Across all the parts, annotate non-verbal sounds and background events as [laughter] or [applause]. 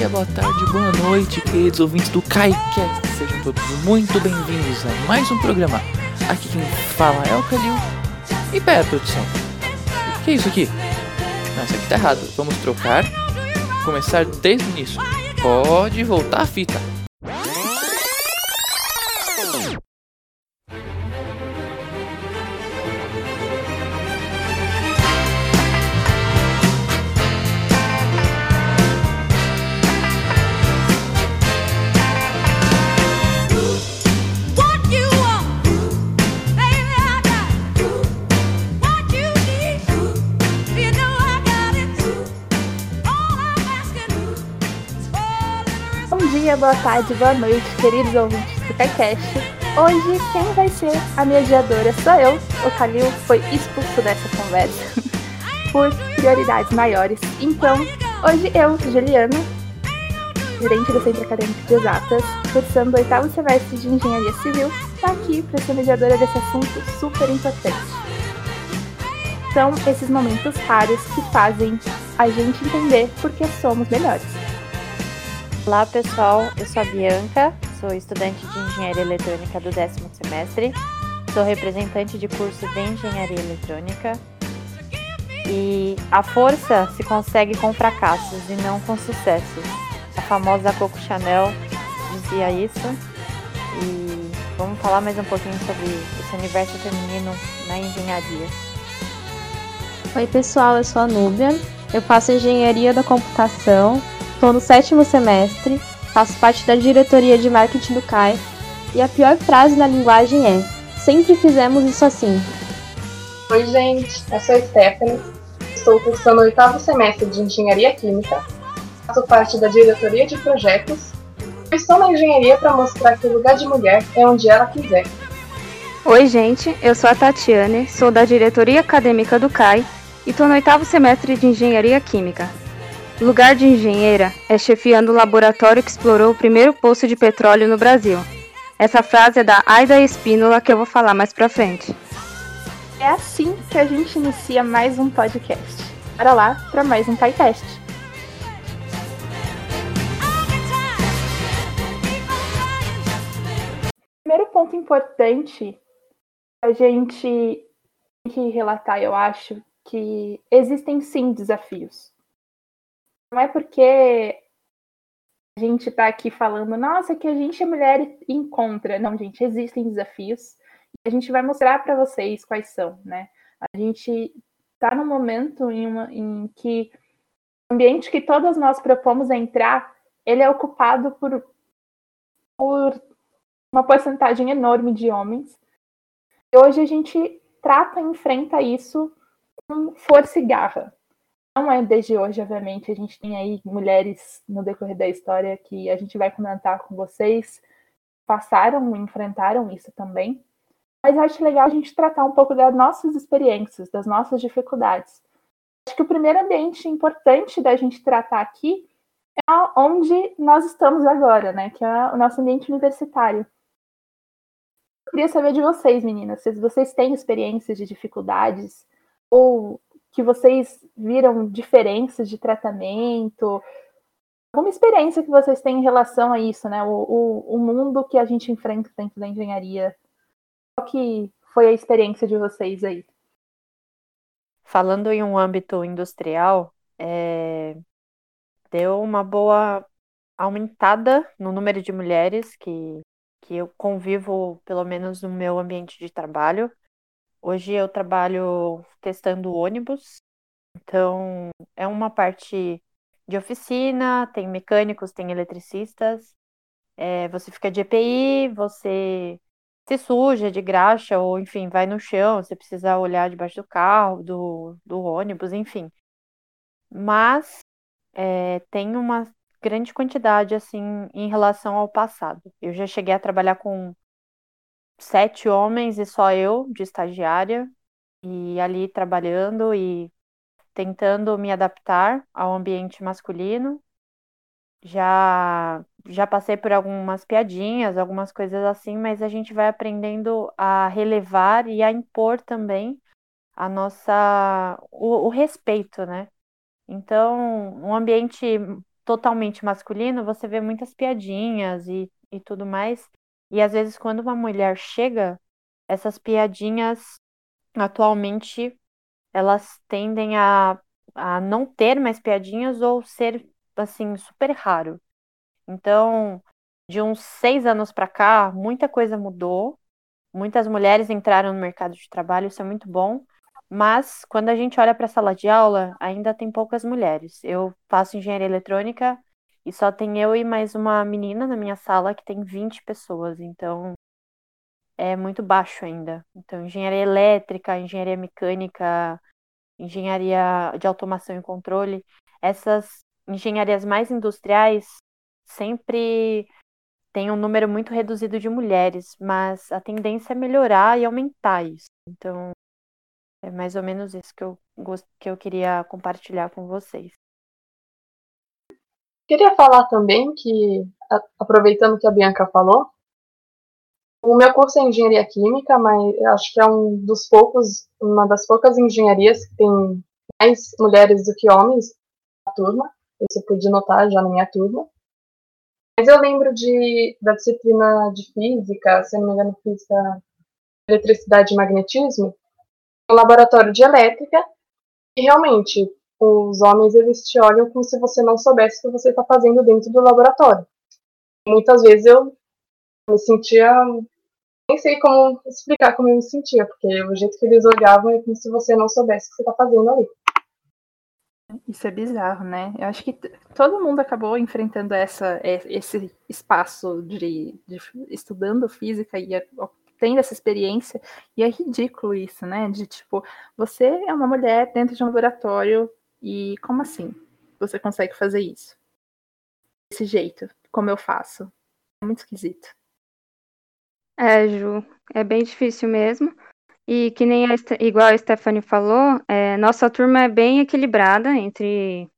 Dia, boa tarde, boa noite, queridos ouvintes do KaiCast. Sejam todos muito bem-vindos a mais um programa. Aqui quem fala é o Kalil. E pera, produção. O que é isso aqui? Não, isso aqui tá errado. Vamos trocar. Começar desde o início. Pode voltar a fita. Tarde, boa noite, queridos ouvintes do KaiCast. Hoje, quem vai ser a mediadora sou eu. O Kalil foi expulso dessa conversa [laughs] por prioridades maiores. Então, hoje eu, Juliana, gerente do Centro Acadêmico de Exatas, cursando o oitavo semestre de Engenharia Civil, está aqui para ser mediadora desse assunto super importante. São esses momentos raros que fazem a gente entender por que somos melhores. Olá pessoal, eu sou a Bianca, sou estudante de Engenharia Eletrônica do décimo semestre, sou representante de curso de Engenharia Eletrônica e a força se consegue com fracassos e não com sucessos. A famosa Coco Chanel dizia isso e vamos falar mais um pouquinho sobre esse universo feminino na engenharia. Oi, pessoal, eu sou a Núbia. Eu faço engenharia da computação, estou no sétimo semestre, faço parte da diretoria de marketing do CAI. E a pior frase na linguagem é: sempre fizemos isso assim. Oi, gente, eu sou a Stephanie, estou cursando o oitavo semestre de Engenharia Química, faço parte da diretoria de projetos e estou na engenharia para mostrar que o lugar de mulher é onde ela quiser. Oi, gente, eu sou a Tatiane, sou da diretoria acadêmica do CAI e estou no oitavo semestre de Engenharia Química. Lugar de engenheira é chefiando o laboratório que explorou o primeiro poço de petróleo no Brasil. Essa frase é da Aida Espínola que eu vou falar mais pra frente. É assim que a gente inicia mais um podcast. Bora lá para mais um KaiCast. Primeiro ponto importante a gente tem que relatar, eu acho, que existem sim desafios. Não é porque a gente tá aqui falando, nossa, que a gente é mulher e encontra. Não, gente, existem desafios. E a gente vai mostrar para vocês quais são, né? A gente tá num momento em, uma, em que o ambiente que todas nós propomos entrar, ele é ocupado por, por uma porcentagem enorme de homens. E hoje a gente trata e enfrenta isso com força e garra. Não é desde hoje, obviamente, a gente tem aí mulheres no decorrer da história que a gente vai comentar com vocês, passaram enfrentaram isso também. Mas acho legal a gente tratar um pouco das nossas experiências, das nossas dificuldades. Acho que o primeiro ambiente importante da gente tratar aqui é onde nós estamos agora, né? Que é o nosso ambiente universitário. Eu queria saber de vocês, meninas, se vocês têm experiências de dificuldades ou que vocês viram diferenças de tratamento, alguma experiência que vocês têm em relação a isso, né? O, o, o mundo que a gente enfrenta dentro da engenharia. Qual que foi a experiência de vocês aí? Falando em um âmbito industrial, é, deu uma boa aumentada no número de mulheres que, que eu convivo, pelo menos no meu ambiente de trabalho. Hoje eu trabalho testando ônibus, então é uma parte de oficina, tem mecânicos, tem eletricistas. É, você fica de EPI, você se suja de graxa, ou enfim, vai no chão, você precisa olhar debaixo do carro, do, do ônibus, enfim. Mas é, tem uma grande quantidade, assim, em relação ao passado. Eu já cheguei a trabalhar com sete homens e só eu de estagiária, e ali trabalhando e tentando me adaptar ao ambiente masculino. Já já passei por algumas piadinhas, algumas coisas assim, mas a gente vai aprendendo a relevar e a impor também a nossa o, o respeito, né? Então, um ambiente totalmente masculino, você vê muitas piadinhas e, e tudo mais. E às vezes, quando uma mulher chega, essas piadinhas atualmente elas tendem a, a não ter mais piadinhas ou ser assim super raro. Então, de uns seis anos para cá, muita coisa mudou. Muitas mulheres entraram no mercado de trabalho, isso é muito bom. Mas quando a gente olha para a sala de aula, ainda tem poucas mulheres. Eu faço engenharia eletrônica e só tem eu e mais uma menina na minha sala que tem 20 pessoas, então é muito baixo ainda. Então, engenharia elétrica, engenharia mecânica, engenharia de automação e controle, essas engenharias mais industriais sempre tem um número muito reduzido de mulheres, mas a tendência é melhorar e aumentar isso. Então, é mais ou menos isso que eu, que eu queria compartilhar com vocês. Queria falar também que, aproveitando que a Bianca falou, o meu curso é engenharia química, mas acho que é um dos poucos, uma das poucas engenharias que tem mais mulheres do que homens na turma. Isso eu pude notar já na minha turma. Mas eu lembro de, da disciplina de física, se não me engano, física, eletricidade e magnetismo, no laboratório de elétrica, e realmente os homens eles te olham como se você não soubesse o que você está fazendo dentro do laboratório. Muitas vezes eu me sentia, nem sei como explicar como eu me sentia, porque o jeito que eles olhavam é como se você não soubesse o que você está fazendo ali. Isso é bizarro, né? Eu acho que todo mundo acabou enfrentando essa, e- esse espaço de, de estudando física e a- tendo essa experiência, e é ridículo isso, né? De tipo, você é uma mulher dentro de um laboratório e como assim você consegue fazer isso? Desse jeito, como eu faço? É muito esquisito. É, Ju, é bem difícil mesmo. E que nem a, igual a Stephanie falou, é, nossa turma é bem equilibrada entre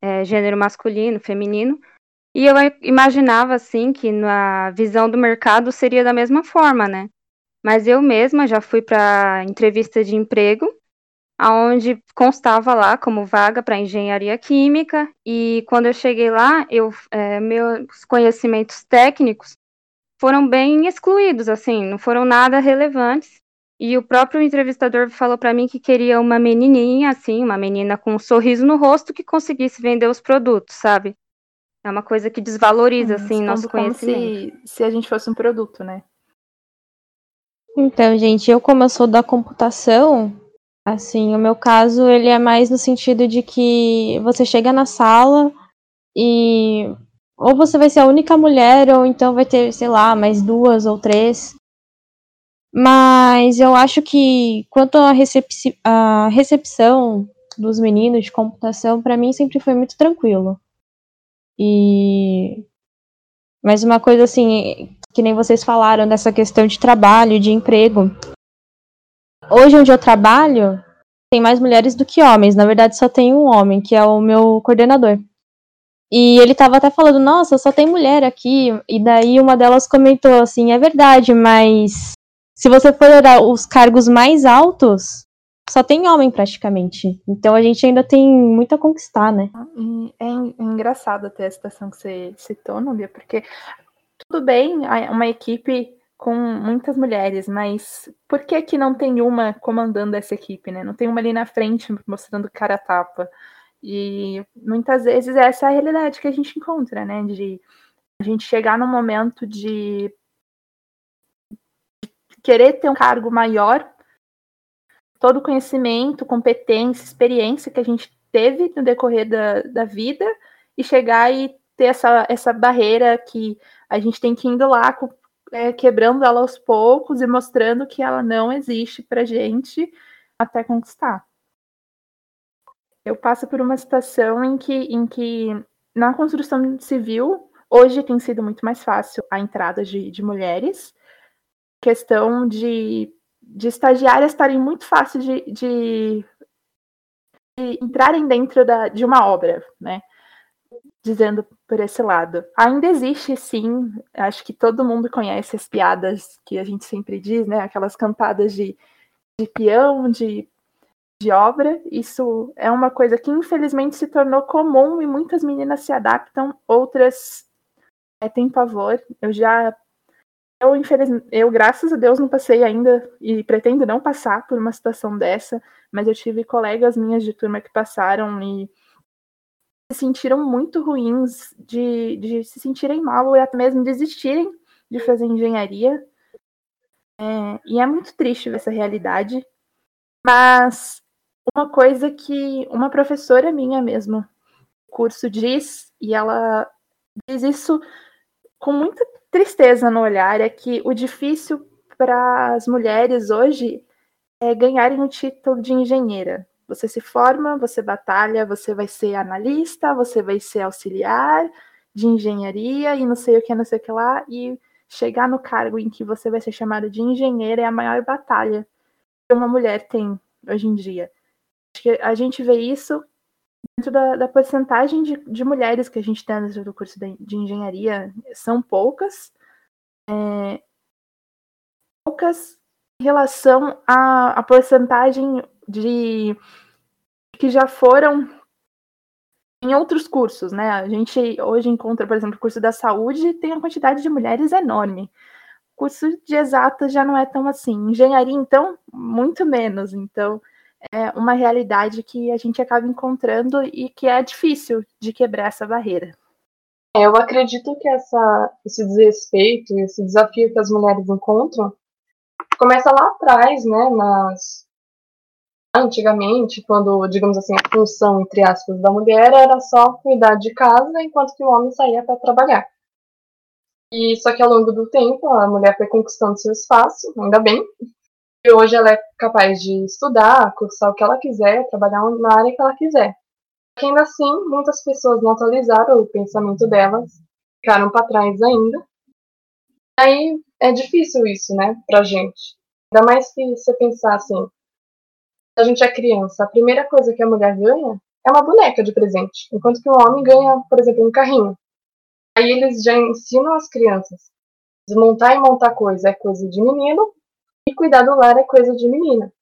é, gênero masculino, feminino. E eu imaginava assim que na visão do mercado seria da mesma forma, né? Mas eu mesma já fui para entrevista de emprego, aonde constava lá como vaga para engenharia química. E quando eu cheguei lá, eu é, meus conhecimentos técnicos foram bem excluídos, assim, não foram nada relevantes. E o próprio entrevistador falou para mim que queria uma menininha, assim, uma menina com um sorriso no rosto que conseguisse vender os produtos, sabe? É uma coisa que desvaloriza, assim, nosso Expondo como conhecimento. se, se a gente fosse um produto, né? Então, gente, eu como eu sou da computação, assim, o meu caso, ele é mais no sentido de que você chega na sala e ou você vai ser a única mulher, ou então vai ter, sei lá, mais duas ou três. Mas eu acho que quanto à recepci- à recepção dos meninos de computação, pra mim sempre foi muito tranquilo. E mas uma coisa assim, que nem vocês falaram dessa questão de trabalho, de emprego. Hoje onde eu trabalho, tem mais mulheres do que homens. Na verdade, só tem um homem, que é o meu coordenador. E ele tava até falando, nossa, só tem mulher aqui. E daí uma delas comentou assim, é verdade, mas se você for olhar os cargos mais altos, só tem homem praticamente. Então a gente ainda tem muito a conquistar, né? E é é engraçado até a situação que você citou, Núbia, porque tudo bem uma equipe com muitas mulheres, mas por que que não tem uma comandando essa equipe, né? Não tem uma ali na frente mostrando cara a tapa. E muitas vezes essa é a realidade que a gente encontra, né? De a gente chegar num momento de querer ter um cargo maior, todo o conhecimento, competência, experiência que a gente teve no decorrer da, da vida e chegar e ter essa, essa barreira que a gente tem que ir lá co- é, quebrando ela aos poucos e mostrando que ela não existe pra gente até conquistar. Eu passo por uma situação em que, em que na construção civil, hoje tem sido muito mais fácil a entrada de, de mulheres, questão de, de estagiárias estarem muito fácil de, de, de entrarem dentro da, de uma obra, né? Dizendo por esse lado. Ainda existe, sim, acho que todo mundo conhece as piadas que a gente sempre diz, né? Aquelas cantadas de, de peão, de de obra. Isso é uma coisa que infelizmente se tornou comum e muitas meninas se adaptam, outras é, têm pavor. Eu já eu, infelizmente, eu, graças a Deus, não passei ainda e pretendo não passar por uma situação dessa, mas eu tive colegas minhas de turma que passaram e se sentiram muito ruins, de, de se sentirem mal e até mesmo desistirem de fazer engenharia. É, e é muito triste ver essa realidade. Mas uma coisa que uma professora minha mesmo, curso diz, e ela diz isso com muita tristeza no olhar, é que o difícil para as mulheres hoje é ganharem o título de engenheira. Você se forma, você batalha, você vai ser analista, você vai ser auxiliar de engenharia e não sei o que, não sei o que lá, e chegar no cargo em que você vai ser chamada de engenheira é a maior batalha que uma mulher tem hoje em dia. Acho que a gente vê isso dentro da, da porcentagem de, de, mulheres que a gente tem dentro do curso de, de engenharia, são poucas. É, poucas em relação à, à porcentagem de que já foram em outros cursos, né? A gente hoje encontra, por exemplo, o curso da saúde tem a quantidade de mulheres enorme. O curso de exatas já não é tão assim. Engenharia, então, muito menos. Então, é uma realidade que a gente acaba encontrando e que é difícil de quebrar essa barreira. É, eu acredito que essa, esse desrespeito, esse desafio que as mulheres encontram, começa lá atrás, né, nas, antigamente, quando, digamos assim, a função, entre aspas, da mulher era só cuidar de casa, enquanto que o homem saía para trabalhar. E só que ao longo do tempo, a mulher foi conquistando seu espaço, ainda bem. E hoje ela é capaz de estudar, cursar o que ela quiser, trabalhar na área que ela quiser. Ainda assim, muitas pessoas não atualizaram o pensamento delas, ficaram para trás ainda. Aí é difícil isso, né, pra gente. Ainda mais que você pensar assim, a gente é criança, a primeira coisa que a mulher ganha é uma boneca de presente, enquanto que o homem ganha, por exemplo, um carrinho. Aí eles já ensinam as crianças. Desmontar e montar coisa é coisa de menino e cuidar do lar é coisa de menina.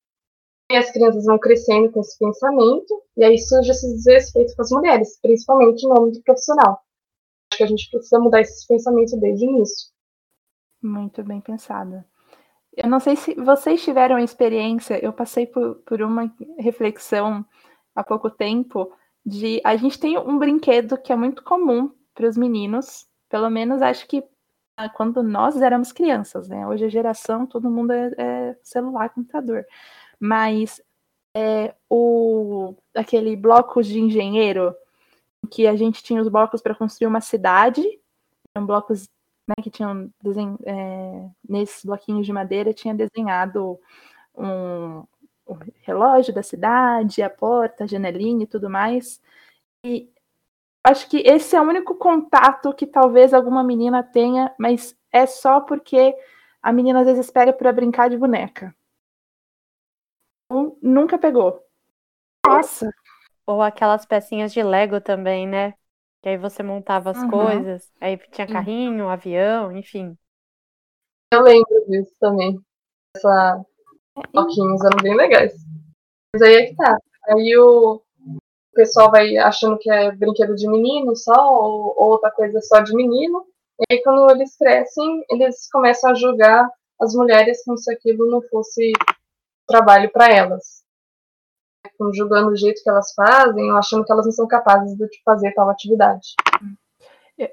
E as crianças vão crescendo com esse pensamento e aí surge esse desrespeito com as mulheres, principalmente no âmbito profissional. Acho que a gente precisa mudar esses pensamentos desde o início. Muito bem pensada. Eu não sei se vocês tiveram experiência, eu passei por, por uma reflexão há pouco tempo de a gente tem um brinquedo que é muito comum para os meninos, pelo menos acho que ah, quando nós éramos crianças, né? Hoje a geração, todo mundo é, é celular, computador. Mas é, o aquele blocos de engenheiro, que a gente tinha os blocos para construir uma cidade, eram blocos né, que tinham desenho, é, nesses bloquinhos de madeira, tinha desenhado um, o relógio da cidade, a porta, a janelinha e tudo mais. E acho que esse é o único contato que talvez alguma menina tenha, mas é só porque a menina às vezes pega para brincar de boneca. Um, nunca pegou. Nossa! Ou aquelas pecinhas de Lego também, né? Que aí você montava as Uhum. coisas, aí tinha carrinho, avião, enfim. Eu lembro disso também. Essa bloquinhos eram bem legais. Mas aí é que tá. Aí o pessoal vai achando que é brinquedo de menino só, ou, ou outra coisa só de menino. E aí quando eles crescem, eles começam a julgar as mulheres como se aquilo não fosse trabalho para elas. Ficam julgando o jeito que elas fazem, ou achando que elas não são capazes de fazer tal atividade.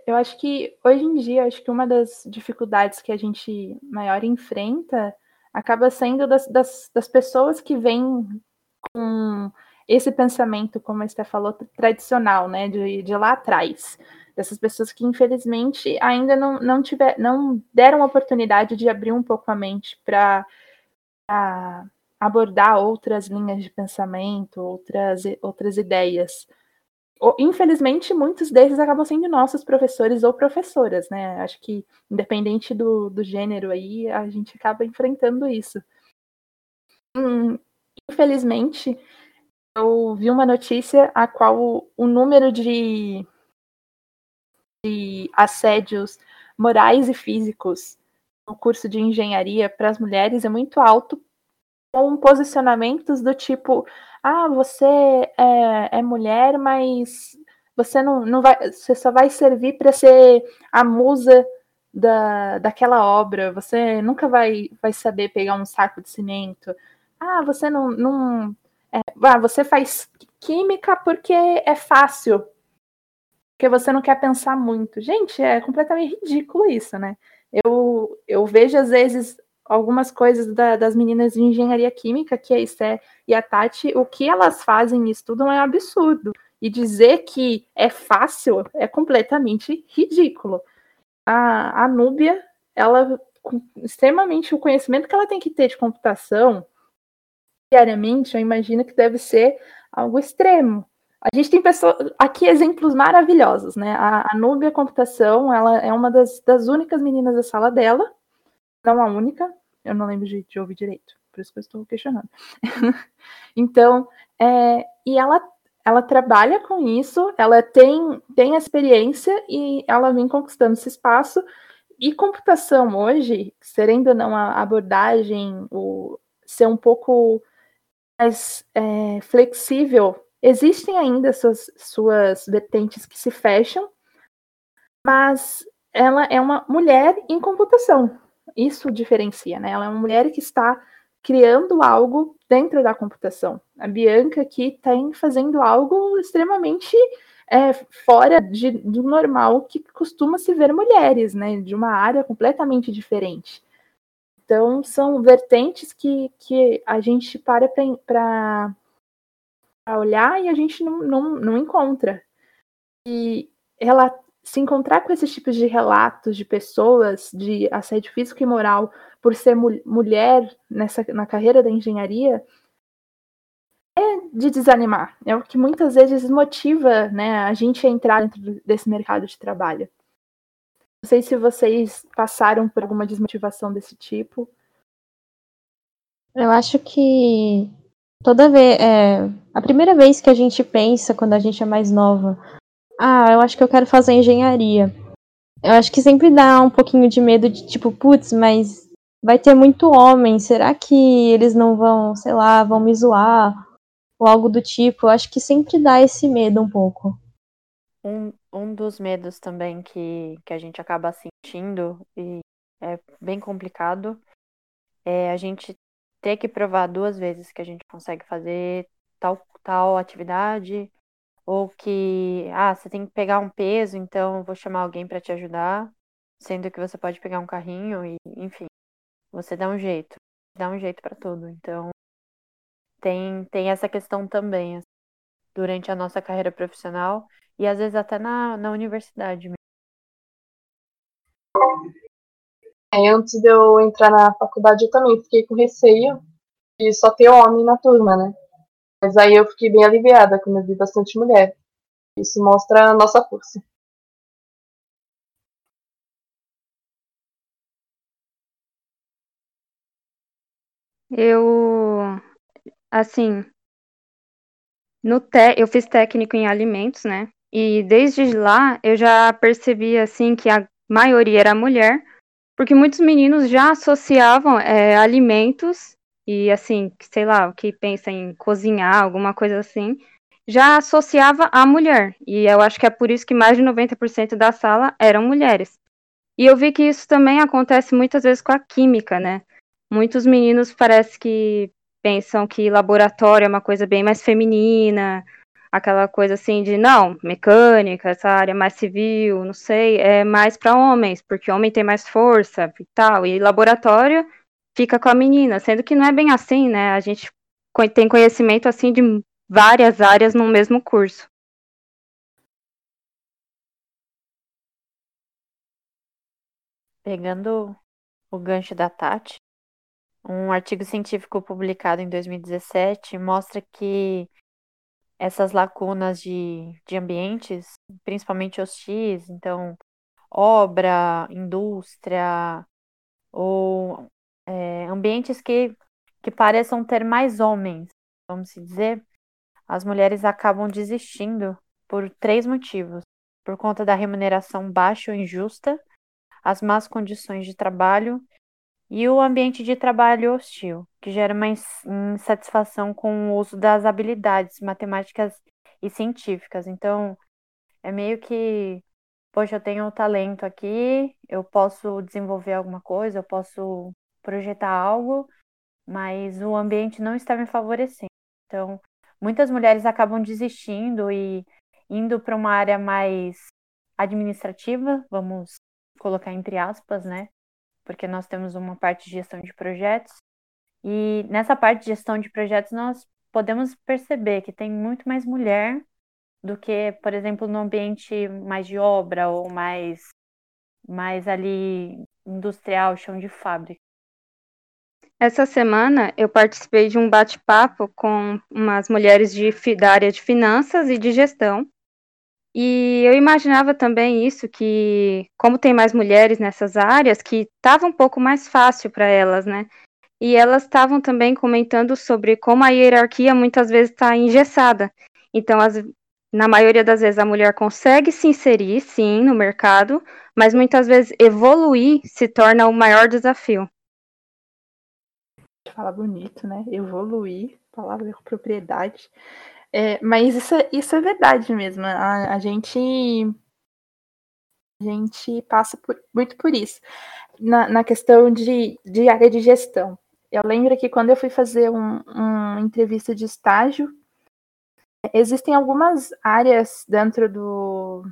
Eu- acho que hoje em dia, acho que uma das dificuldades que a gente maior enfrenta acaba sendo das, das, das pessoas que vêm com esse pensamento, como a Esté falou, tradicional, né, de, de lá atrás. Dessas pessoas que, infelizmente, ainda não, não, tiver, não deram oportunidade de abrir um pouco a mente para abordar outras linhas de pensamento, outras, outras ideias infelizmente, muitos deles acabam sendo nossos professores ou professoras, né? Acho que, independente do, do gênero aí, a gente acaba enfrentando isso. Hum, infelizmente, eu vi uma notícia a qual o, o número de, de assédios morais e físicos no curso de engenharia para as mulheres é muito alto com posicionamentos do tipo, ah, você é, é mulher, mas você não, não vai, você só vai servir para ser a musa da, daquela obra, você nunca vai, vai saber pegar um saco de cimento. Ah, você não, não é, ah, você faz química porque é fácil, porque você não quer pensar muito. Gente, é completamente ridículo isso, né? Eu, eu vejo às vezes algumas coisas da, das meninas de engenharia química, que é a Esté e a Tati, o que elas fazem e estudam é absurdo. E dizer que é fácil é completamente ridículo. A, a Núbia, ela, com extremamente o conhecimento que ela tem que ter de computação, diariamente, eu imagino que deve ser algo extremo. A gente tem pessoas, aqui exemplos maravilhosos, né? A, a Núbia Computação, ela é uma das, das únicas meninas da sala dela, não a única, eu não lembro de, de ouvir direito, por isso que eu estou questionando. [laughs] então, é, e ela, ela trabalha com isso, ela tem, tem experiência e ela vem conquistando esse espaço. E computação hoje, serendo ou não a abordagem, o ser um pouco mais é, flexível, existem ainda suas, suas vertentes que se fecham, mas ela é uma mulher em computação. Isso diferencia, né? Ela é uma mulher que está criando algo dentro da computação. A Bianca aqui está fazendo algo extremamente é, fora de, do normal que costuma se ver mulheres, né? De uma área completamente diferente. Então, são vertentes que, que a gente para para olhar e a gente não, não, não encontra. E ela, se encontrar com esses tipos de relatos de pessoas de assédio físico e moral por ser mu mulher nessa, na carreira da engenharia é de desanimar. É o que muitas vezes motiva né, a gente a entrar dentro desse mercado de trabalho. Não sei se vocês passaram por alguma desmotivação desse tipo. Eu acho que toda vez. É, a primeira vez que a gente pensa, quando a gente é mais nova, ah, eu acho que eu quero fazer engenharia. Eu acho que sempre dá um pouquinho de medo de tipo, putz, mas vai ter muito homem, será que eles não vão, sei lá, vão me zoar? Ou algo do tipo. Eu acho que sempre dá esse medo um pouco. Um, um dos medos também que, que a gente acaba sentindo, e é bem complicado, é a gente ter que provar duas vezes que a gente consegue fazer tal, tal atividade, ou que, ah, você tem que pegar um peso, então vou chamar alguém para te ajudar, sendo que você pode pegar um carrinho e, enfim, você dá um jeito, dá um jeito para tudo. Então, tem, tem essa questão também, assim, durante a nossa carreira profissional e às vezes até na, na universidade mesmo. É, antes de eu entrar na faculdade, eu também fiquei com receio de só ter homem na turma, né? Mas aí eu fiquei bem aliviada quando eu vi bastante mulher. Isso mostra a nossa força. Eu, assim, no te, eu fiz técnico em alimentos, né? E desde lá eu já percebi assim que a maioria era mulher, porque muitos meninos já associavam é, alimentos e assim, sei lá, o que pensa em cozinhar, alguma coisa assim, já associava a mulher. E eu acho que é por isso que mais de 90% da sala eram mulheres. E eu vi que isso também acontece muitas vezes com a química, né? Muitos meninos parece que pensam que laboratório é uma coisa bem mais feminina, aquela coisa assim de não, mecânica, essa área mais civil, não sei, é mais para homens, porque homem tem mais força e tal, e laboratório fica com a menina, sendo que não é bem assim, né? A gente tem conhecimento assim de várias áreas no mesmo curso. Pegando o gancho da Tati, um artigo científico publicado em 2017 mostra que essas lacunas de, de ambientes, principalmente hostis, então obra, indústria, ou é, ambientes que, que pareçam ter mais homens, vamos dizer, as mulheres acabam desistindo por três motivos. Por conta da remuneração baixa ou injusta, as más condições de trabalho E o ambiente de trabalho hostil, que gera uma ins- insatisfação com o uso das habilidades matemáticas e científicas. Então, é meio que, poxa, eu tenho o talento aqui, eu posso desenvolver alguma coisa, eu posso projetar algo, mas o ambiente não está me favorecendo. Então, muitas mulheres acabam desistindo e indo para uma área mais administrativa, vamos colocar entre aspas, né? Porque nós temos uma parte de gestão de projetos. E nessa parte de gestão de projetos, nós podemos perceber que tem muito mais mulher do que, por exemplo, no ambiente mais de obra ou mais, mais ali industrial, chão de fábrica. Essa semana eu participei de um bate-papo com umas mulheres de, da área de finanças e de gestão. E eu imaginava também isso, que como tem mais mulheres nessas áreas, que estava um pouco mais fácil para elas, né? E elas estavam também comentando sobre como a hierarquia muitas vezes está engessada. Então, as- na maioria das vezes, a mulher consegue se inserir, sim, no mercado, mas muitas vezes evoluir se torna o maior desafio. Fala bonito, né? Evoluir, palavra com propriedade. É, mas isso, é- isso é verdade mesmo. A, a gente a gente passa por- muito por isso. Na, na questão de, de área de gestão. Eu lembro que quando eu fui fazer um, uma entrevista de estágio, existem algumas áreas dentro do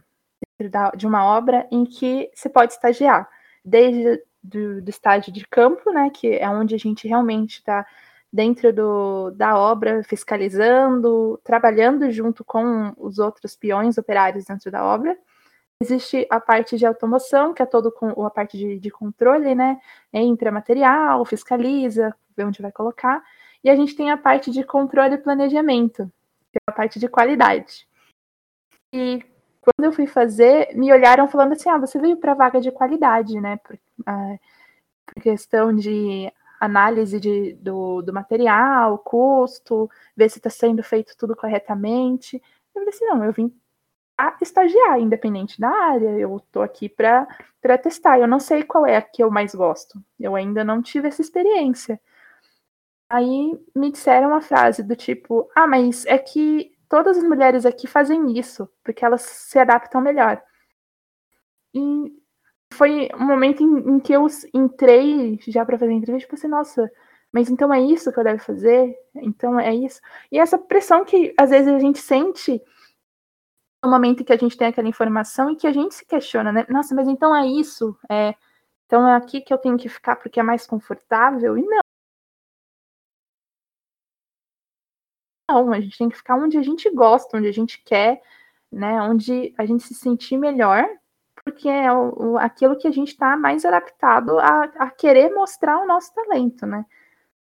dentro da- de uma obra em que se pode estagiar, desde do, do estágio de campo, né, que é onde a gente realmente está dentro do, da obra, fiscalizando, trabalhando junto com os outros peões operários dentro da obra. Existe a parte de automoção, que é todo com a parte de, de controle, né? Entra material, fiscaliza, vê onde vai colocar. E a gente tem a parte de controle e planejamento, que é a parte de qualidade. E quando eu fui fazer, me olharam falando assim: ah, você veio para vaga de qualidade, né? Por, ah, por questão de análise de, do, do material, custo, ver se está sendo feito tudo corretamente. Eu falei assim: não, eu vim a estagiar, independente da área, eu tô aqui para testar. Eu não sei qual é a que eu mais gosto. Eu ainda não tive essa experiência. Aí me disseram uma frase do tipo: Ah, mas é que todas as mulheres aqui fazem isso, porque elas se adaptam melhor. E foi um momento em, em que eu entrei já para fazer a entrevista e pensei, nossa, mas então é isso que eu devo fazer? Então é isso? E essa pressão que às vezes a gente sente no momento em que a gente tem aquela informação e que a gente se questiona, né? Nossa, mas então é isso? É, então é aqui que eu tenho que ficar porque é mais confortável? E não. Não, a gente tem que ficar onde a gente gosta, onde a gente quer, né? Onde a gente se sentir melhor, porque é o, aquilo que a gente está mais adaptado a, a querer mostrar o nosso talento, né?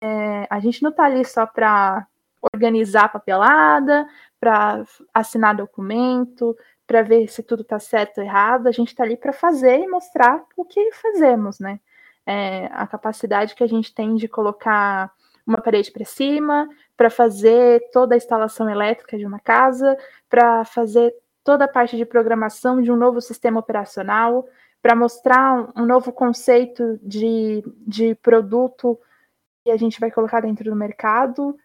É, a gente não está ali só para organizar papelada, para assinar documento, para ver se tudo está certo ou errado. A gente está ali para fazer e mostrar o que fazemos, né? É, a capacidade que a gente tem de colocar uma parede para cima, para fazer toda a instalação elétrica de uma casa, para fazer toda a parte de programação de um novo sistema operacional, para mostrar um, novo conceito de, de produto que a gente vai colocar dentro do mercado.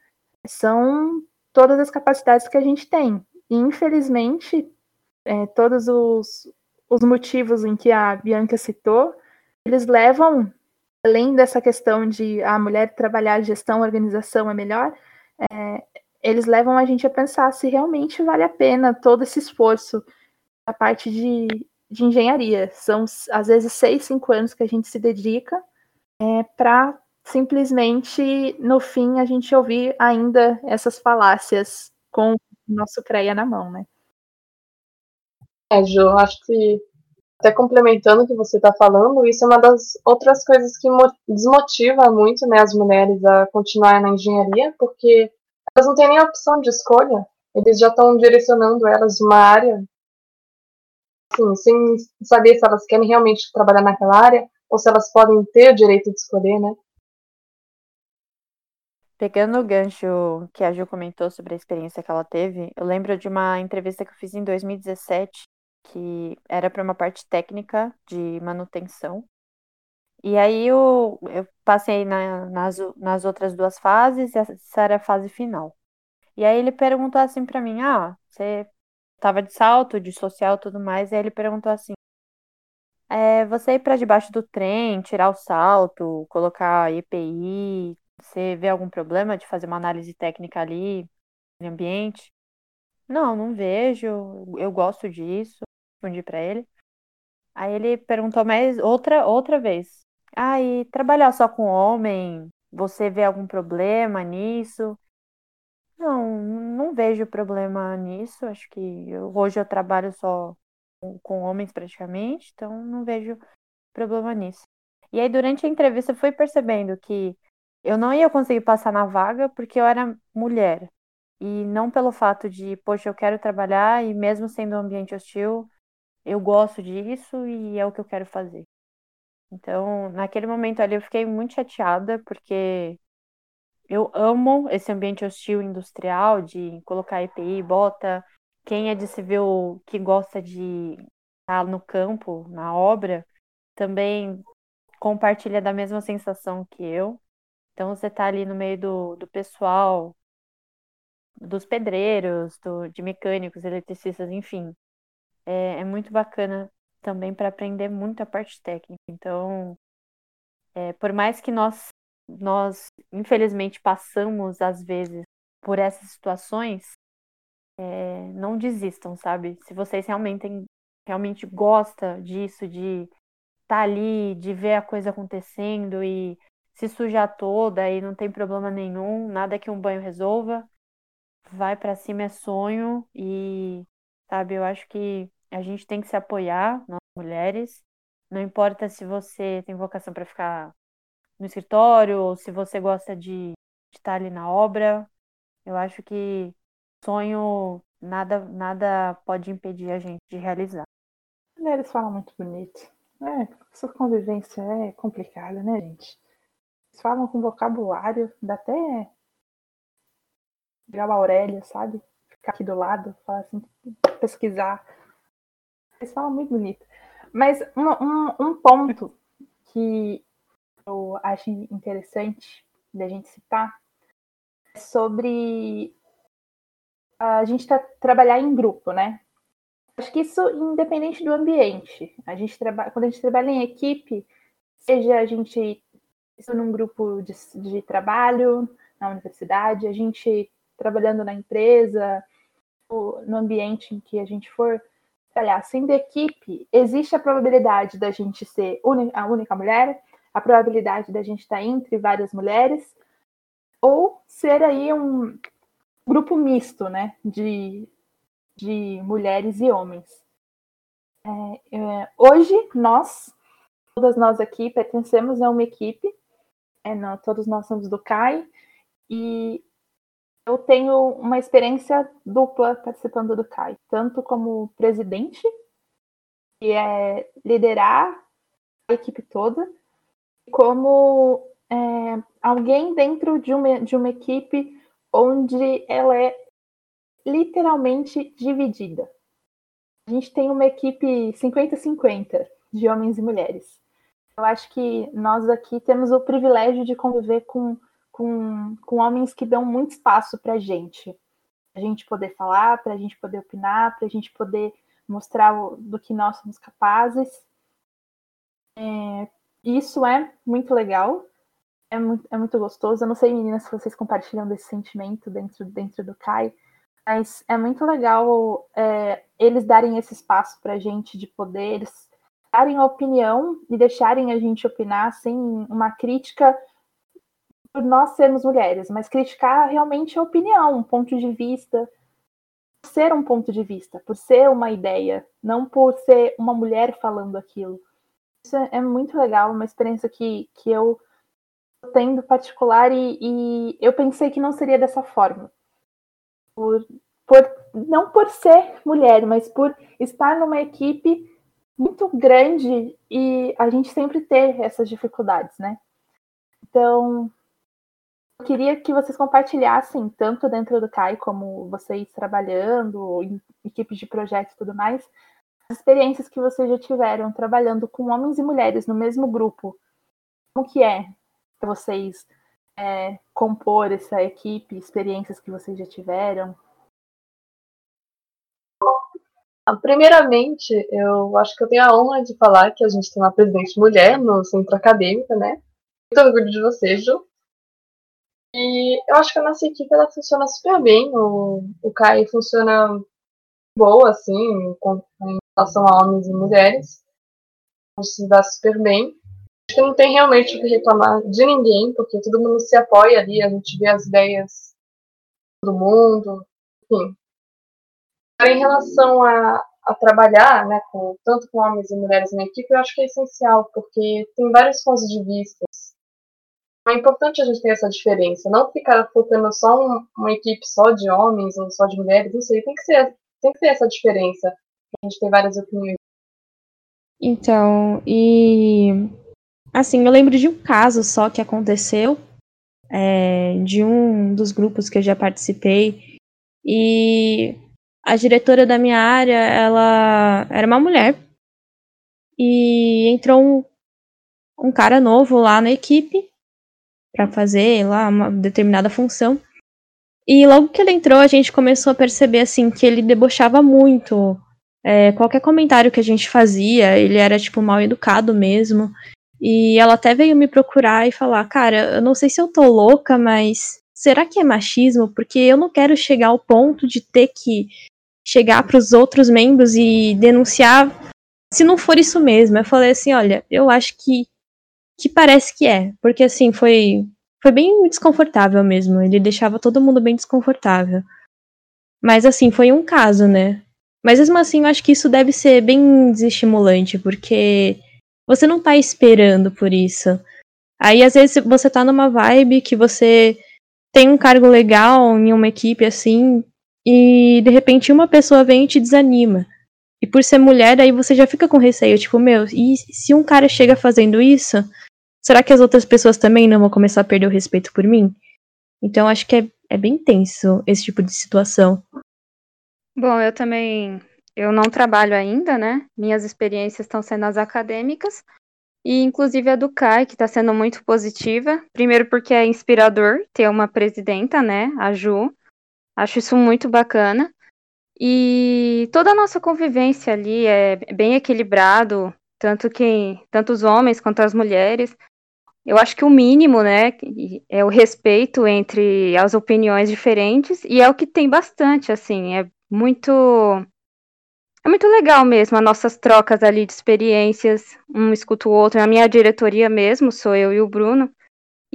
São todas as capacidades que a gente tem. E, infelizmente, é, todos os, os motivos em que a Bianca citou, eles levam, além dessa questão de a mulher trabalhar gestão, organização é melhor, é, eles levam a gente a pensar se realmente vale a pena todo esse esforço a parte de, de engenharia. São, às vezes, seis, cinco anos que a gente se dedica é, para simplesmente, no fim, a gente ouvir ainda essas falácias com o nosso CREA na mão, né? É, Ju, acho que até complementando o que você está falando, isso é uma das outras coisas que mo- desmotiva muito né, as mulheres a continuar na engenharia, porque elas não têm nem opção de escolha, eles já estão direcionando elas uma área, assim, sem saber se elas querem realmente trabalhar naquela área ou se elas podem ter o direito de escolher, né? Pegando o gancho que a Ju comentou sobre a experiência que ela teve, eu lembro de uma entrevista que eu fiz em 2017, que era para uma parte técnica de manutenção. E aí eu, eu passei na- nas, nas outras duas fases, e essa era a fase final. E aí ele perguntou assim pra mim, ah, você tava de salto, de social tudo mais, e aí ele perguntou assim, é, você ir pra debaixo do trem, tirar o salto, colocar EPI, você vê algum problema de fazer uma análise técnica ali no ambiente? Não, não vejo, eu gosto disso, respondi pra ele. Aí ele perguntou mais outra outra vez. Ah, trabalhar só com homem, você vê algum problema nisso? Não, não vejo problema nisso. Acho que eu- hoje eu trabalho só com, com homens praticamente, então não vejo problema nisso. E aí durante a entrevista eu fui percebendo que eu não ia conseguir passar na vaga porque eu era mulher. E não pelo fato de, poxa, eu quero trabalhar e mesmo sendo um ambiente hostil, eu gosto disso e é o que eu quero fazer. Então, naquele momento ali eu fiquei muito chateada porque eu amo esse ambiente hostil industrial de colocar EPI, bota. Quem é de civil que gosta de estar no campo, na obra, também compartilha da mesma sensação que eu. Então você tá ali no meio do, do pessoal, dos pedreiros, do, de mecânicos, eletricistas, enfim. É, é muito bacana também para aprender muito a parte técnica. Então, é, por mais que nós, nós, infelizmente, passamos, às vezes, por essas situações, é, não desistam, sabe? Se vocês realmente, realmente gostam disso, de estar ali, de ver a coisa acontecendo e se sujar toda e não tem problema nenhum, nada que um banho resolva, vai para cima é sonho e, sabe, eu acho que a gente tem que se apoiar, nós mulheres, não importa se você tem vocação para ficar no escritório ou se você gosta de, de estar ali na obra, eu acho que sonho nada nada pode impedir a gente de realizar. Eles falam muito bonito. É, essa convivência é complicada, né, gente? Eles falam com vocabulário, dá até virar a Aurélia, sabe? Ficar aqui do lado, falar assim, pesquisar. Eles falam muito bonito. Mas um, um, um ponto que eu acho interessante da gente citar é sobre a gente tá, trabalhar em grupo, né? Acho que isso independente do ambiente. A gente trabalha, quando a gente trabalha em equipe, seja a gente isso num grupo de, de trabalho na universidade, a gente trabalhando na empresa, no ambiente em que a gente for trabalhar, sendo equipe, existe a probabilidade da gente ser a única mulher, a probabilidade da gente estar entre várias mulheres, ou ser aí um grupo misto, né, de, de mulheres e homens. É, é, hoje, nós, todas nós aqui, pertencemos a uma equipe, é, não, todos nós somos do CAI, e eu tenho uma experiência dupla participando do CAI, tanto como presidente, que é liderar a equipe toda, como é, alguém dentro de uma, de uma equipe onde ela é literalmente dividida. A gente tem uma equipe 50-50 de homens e mulheres. Eu acho que nós aqui temos o privilégio de conviver com, com, com homens que dão muito espaço para a gente. Para a gente poder falar, para a gente poder opinar, para a gente poder mostrar o, do que nós somos capazes. É, isso é muito legal, é muito, é muito gostoso. Eu não sei, meninas, se vocês compartilham desse sentimento dentro, dentro do CAI, mas é muito legal é, eles darem esse espaço para a gente de poder, eles darem a opinião e deixarem a gente opinar sem uma crítica nós sermos mulheres, mas criticar realmente a opinião, um ponto de vista, por ser um ponto de vista, por ser uma ideia, não por ser uma mulher falando aquilo. Isso é, é muito legal, uma experiência que, que eu tendo particular e, e eu pensei que não seria dessa forma. Por, por, não por ser mulher, mas por estar numa equipe muito grande e a gente sempre ter essas dificuldades, né? Então, eu queria que vocês compartilhassem, tanto dentro do CAI como vocês trabalhando, em equipes de projeto e tudo mais, as experiências que vocês já tiveram trabalhando com homens e mulheres no mesmo grupo, Como que é para vocês é, compor essa equipe, experiências que vocês já tiveram? Ah, Primeiramente, eu acho que eu tenho a honra de falar que a gente tem uma presidente mulher no centro acadêmico, né? Muito orgulho de você, Ju. E eu acho que a nossa equipe ela funciona super bem. O, o CAI funciona boa, assim, em relação a homens e mulheres. Se dá super bem. Acho que não tem realmente o que reclamar de ninguém, porque todo mundo se apoia ali, a gente vê as ideias do mundo, enfim. Em relação a, a trabalhar, né, com, tanto com homens e mulheres na equipe, eu acho que é essencial, porque tem vários pontos de vista. É importante a gente ter essa diferença, não ficar focando só um, uma equipe só de homens ou só de mulheres, não sei, tem que ser, tem que ter essa diferença. A gente tem várias opiniões. Então, e assim, eu lembro de um caso só que aconteceu, é, de um dos grupos que eu já participei, e a diretora da minha área, ela era uma mulher, e entrou um, um cara novo lá na equipe para fazer lá uma determinada função. E logo que ele entrou, a gente começou a perceber assim que ele debochava muito. É, qualquer comentário que a gente fazia, ele era tipo mal educado mesmo. E ela até veio me procurar e falar: Cara, eu não sei se eu tô louca, mas será que é machismo? Porque eu não quero chegar ao ponto de ter que chegar para os outros membros e denunciar se não for isso mesmo. Eu falei assim: Olha, eu acho que, que parece que é. Porque assim, foi, foi bem desconfortável mesmo. Ele deixava todo mundo bem desconfortável. Mas assim, foi um caso, né? Mas mesmo assim, eu acho que isso deve ser bem desestimulante, porque você não tá esperando por isso. Aí, às vezes, você tá numa vibe que você tem um cargo legal em uma equipe assim, e de repente uma pessoa vem e te desanima. E por ser mulher, aí você já fica com receio, tipo, meu, e se um cara chega fazendo isso, será que as outras pessoas também não vão começar a perder o respeito por mim? Então, acho que é, é bem tenso esse tipo de situação. Bom, eu também, eu não trabalho ainda, né? Minhas experiências estão sendo as acadêmicas e inclusive a do CAI, que está sendo muito positiva. Primeiro porque é inspirador ter uma presidenta, né? A Ju. Acho isso muito bacana. E toda a nossa convivência ali é bem equilibrado, tanto que tanto os homens quanto as mulheres. Eu acho que o mínimo, né, é o respeito entre as opiniões diferentes e é o que tem bastante, assim, é muito é muito legal mesmo as nossas trocas ali de experiências, um escuta o outro. A minha diretoria mesmo, sou eu e o Bruno.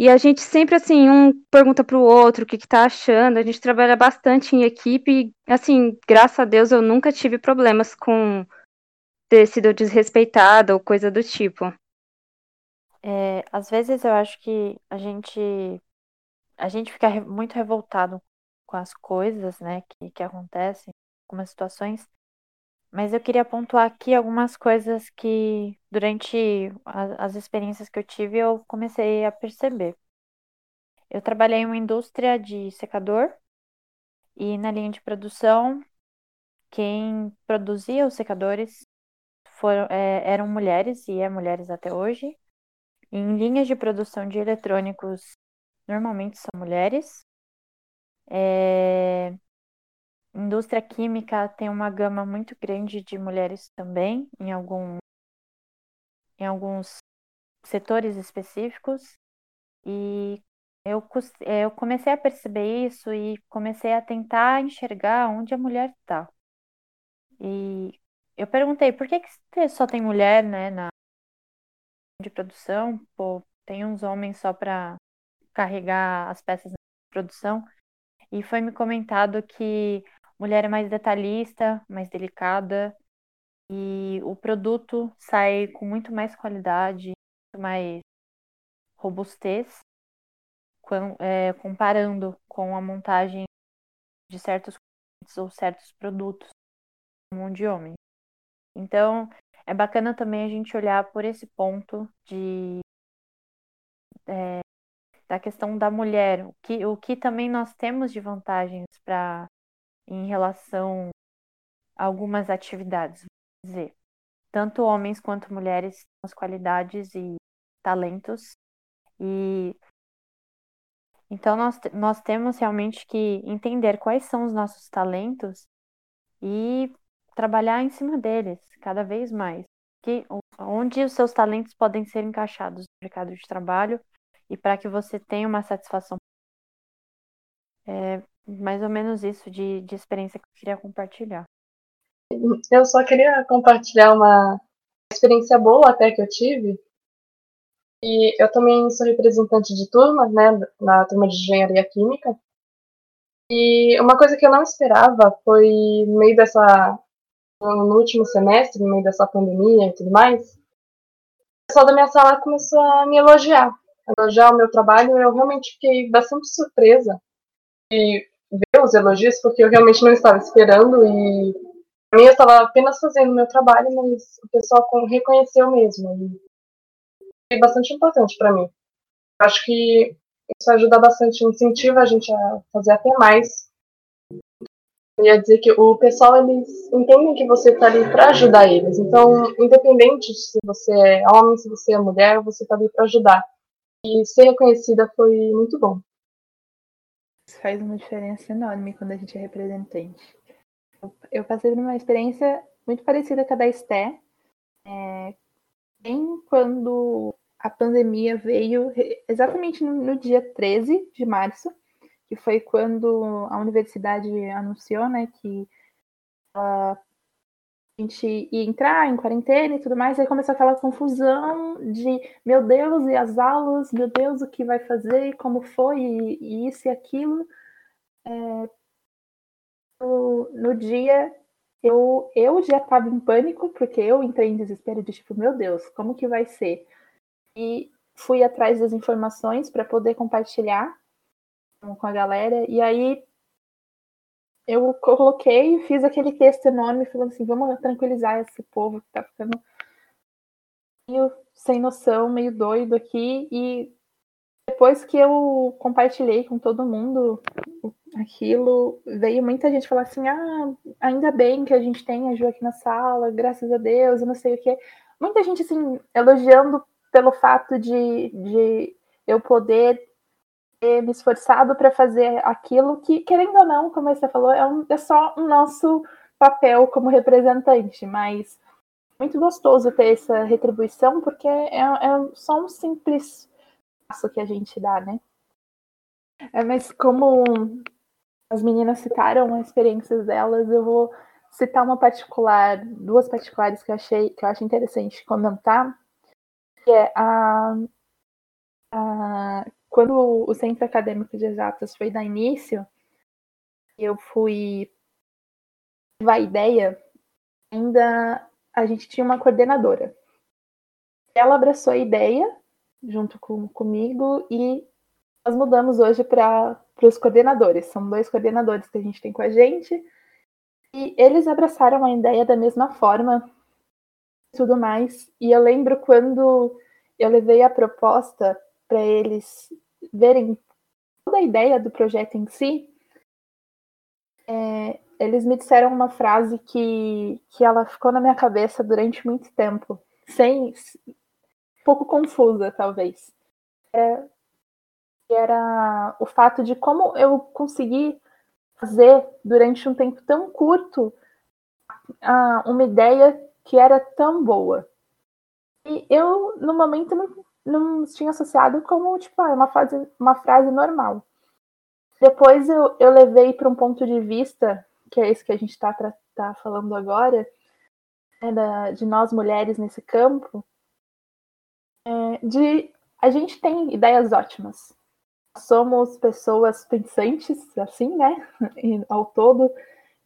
E a gente sempre, assim, um pergunta pro outro o que, que tá achando. A gente trabalha bastante em equipe. E, assim, graças a Deus eu nunca tive problemas com ter sido desrespeitada ou coisa do tipo. É, às vezes eu acho que a gente a gente fica muito revoltado com as coisas, né, que, que acontecem, algumas situações. Mas eu queria pontuar aqui algumas coisas que durante a- as experiências que eu tive eu comecei a perceber. Eu trabalhei em uma indústria de secador e na linha de produção quem produzia os secadores foram, é, eram mulheres e é mulheres até hoje. Em linhas de produção de eletrônicos, normalmente são mulheres. É, Indústria química tem uma gama muito grande de mulheres também, em, algum, em alguns setores específicos. E eu, eu comecei a perceber isso e comecei a tentar enxergar onde a mulher está. E eu perguntei, por que, que só tem mulher, né, na de produção? Pô, tem uns homens só para carregar as peças na produção. E foi me comentado que mulher é mais detalhista, mais delicada, e o produto sai com muito mais qualidade, muito mais robustez, quan- é, comparando com a montagem de certos ou certos produtos mão de homem. Então, é bacana também a gente olhar por esse ponto de é, da questão da mulher, o que, o que também nós temos de vantagens para em relação a algumas atividades, dizer. Tanto homens quanto mulheres têm as qualidades e talentos E então nós, nós temos realmente que entender quais são os nossos talentos e trabalhar em cima deles cada vez mais. Que, onde os seus talentos podem ser encaixados no mercado de trabalho e para que você tenha uma satisfação. É mais ou menos isso de, de experiência que eu queria compartilhar. Eu só queria compartilhar uma experiência boa até que eu tive. E eu também sou representante de turma, né, na turma de engenharia química. E uma coisa que eu não esperava foi, no meio dessa. no último semestre, no meio dessa pandemia e tudo mais, o pessoal da minha sala começou a me elogiar. Elogiar o meu trabalho, eu realmente fiquei bastante surpresa de ver os elogios, porque eu realmente não estava esperando e Pra mim, eu estava apenas fazendo meu trabalho, mas o pessoal reconheceu mesmo. E foi bastante importante para mim. Acho que isso ajuda bastante, incentiva a gente a fazer até mais. Eu ia dizer que o pessoal, eles entendem que você está ali para ajudar eles. Então, independente se você é homem, se você é mulher, você está ali para ajudar. E ser reconhecida foi muito bom. Isso faz uma diferença enorme quando a gente é representante. Eu, passei por uma experiência muito parecida com a da Esté. É, bem quando a pandemia veio, exatamente no, no dia 13 de março, que foi quando a universidade anunciou né, que a gente ia entrar em quarentena e tudo mais, aí começou aquela confusão de meu Deus, e as aulas, meu Deus, o que vai fazer, como foi, e, e isso e aquilo no, no dia eu, eu já estava em pânico, porque eu entrei em desespero de tipo, meu Deus, como que vai ser? E fui atrás das informações para poder compartilhar com a galera. E aí eu coloquei, fiz aquele texto enorme, falando assim, vamos tranquilizar esse povo que tá ficando meio sem noção, meio doido aqui. E depois que eu compartilhei com todo mundo aquilo, veio muita gente falar assim, ah, ainda bem que a gente tem a Ju aqui na sala, graças a Deus, e não sei o quê. Muita gente, assim, elogiando pelo fato de, de eu poder ter me esforçado para fazer aquilo que, querendo ou não, como você falou, é, um- é só o nosso papel como representante, mas muito gostoso ter essa retribuição, porque é, é só um simples passo que a gente dá, né? É, mas como as meninas citaram as experiências delas, eu vou citar uma particular, duas particulares que eu achei que eu acho interessante comentar, que é a, a quando o Centro Acadêmico de Exatas foi dar início, eu fui levar a ideia, ainda a gente tinha uma coordenadora. Ela abraçou a ideia junto com, comigo e nós mudamos hoje para os coordenadores. São dois coordenadores que a gente tem com a gente. E eles abraçaram a ideia da mesma forma e tudo mais. E eu lembro quando eu levei a proposta para eles verem toda a ideia do projeto em si, é, eles me disseram uma frase que, que ela ficou na minha cabeça durante muito tempo, sem pouco confusa, talvez. É, era o fato de como eu consegui fazer durante um tempo tão curto uma ideia que era tão boa. E eu, no momento, não, não tinha associado como tipo, ah, uma, frase, uma frase normal. Depois eu, eu levei para um ponto de vista, que é esse que a gente está tá falando agora, né, da, de nós mulheres nesse campo, é, de a gente tem ideias ótimas. Somos pessoas pensantes, assim, né? [laughs] Ao todo.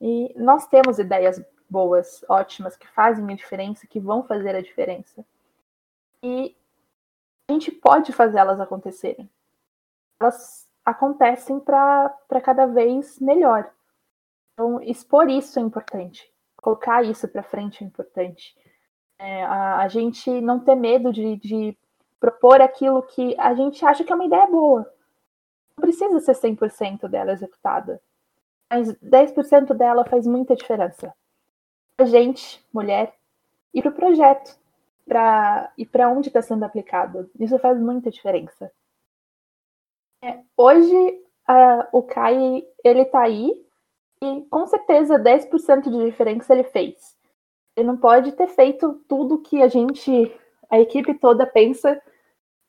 E nós temos ideias boas, ótimas, que fazem a diferença, que vão fazer a diferença. E a gente pode fazer elas acontecerem. Elas acontecem para cada vez melhor. Então, expor isso é importante. Colocar isso para frente é importante. É, a, a gente não ter medo de, de propor aquilo que a gente acha que é uma ideia boa. Não precisa ser 100% dela executada. Mas 10% dela faz muita diferença. Pra gente, mulher, e pro projeto. Pra, e para onde está sendo aplicado. Isso faz muita diferença. Hoje, ah, o Kai, ele tá aí e com certeza 10% de diferença ele fez. Ele não pode ter feito tudo que a gente, a equipe toda pensa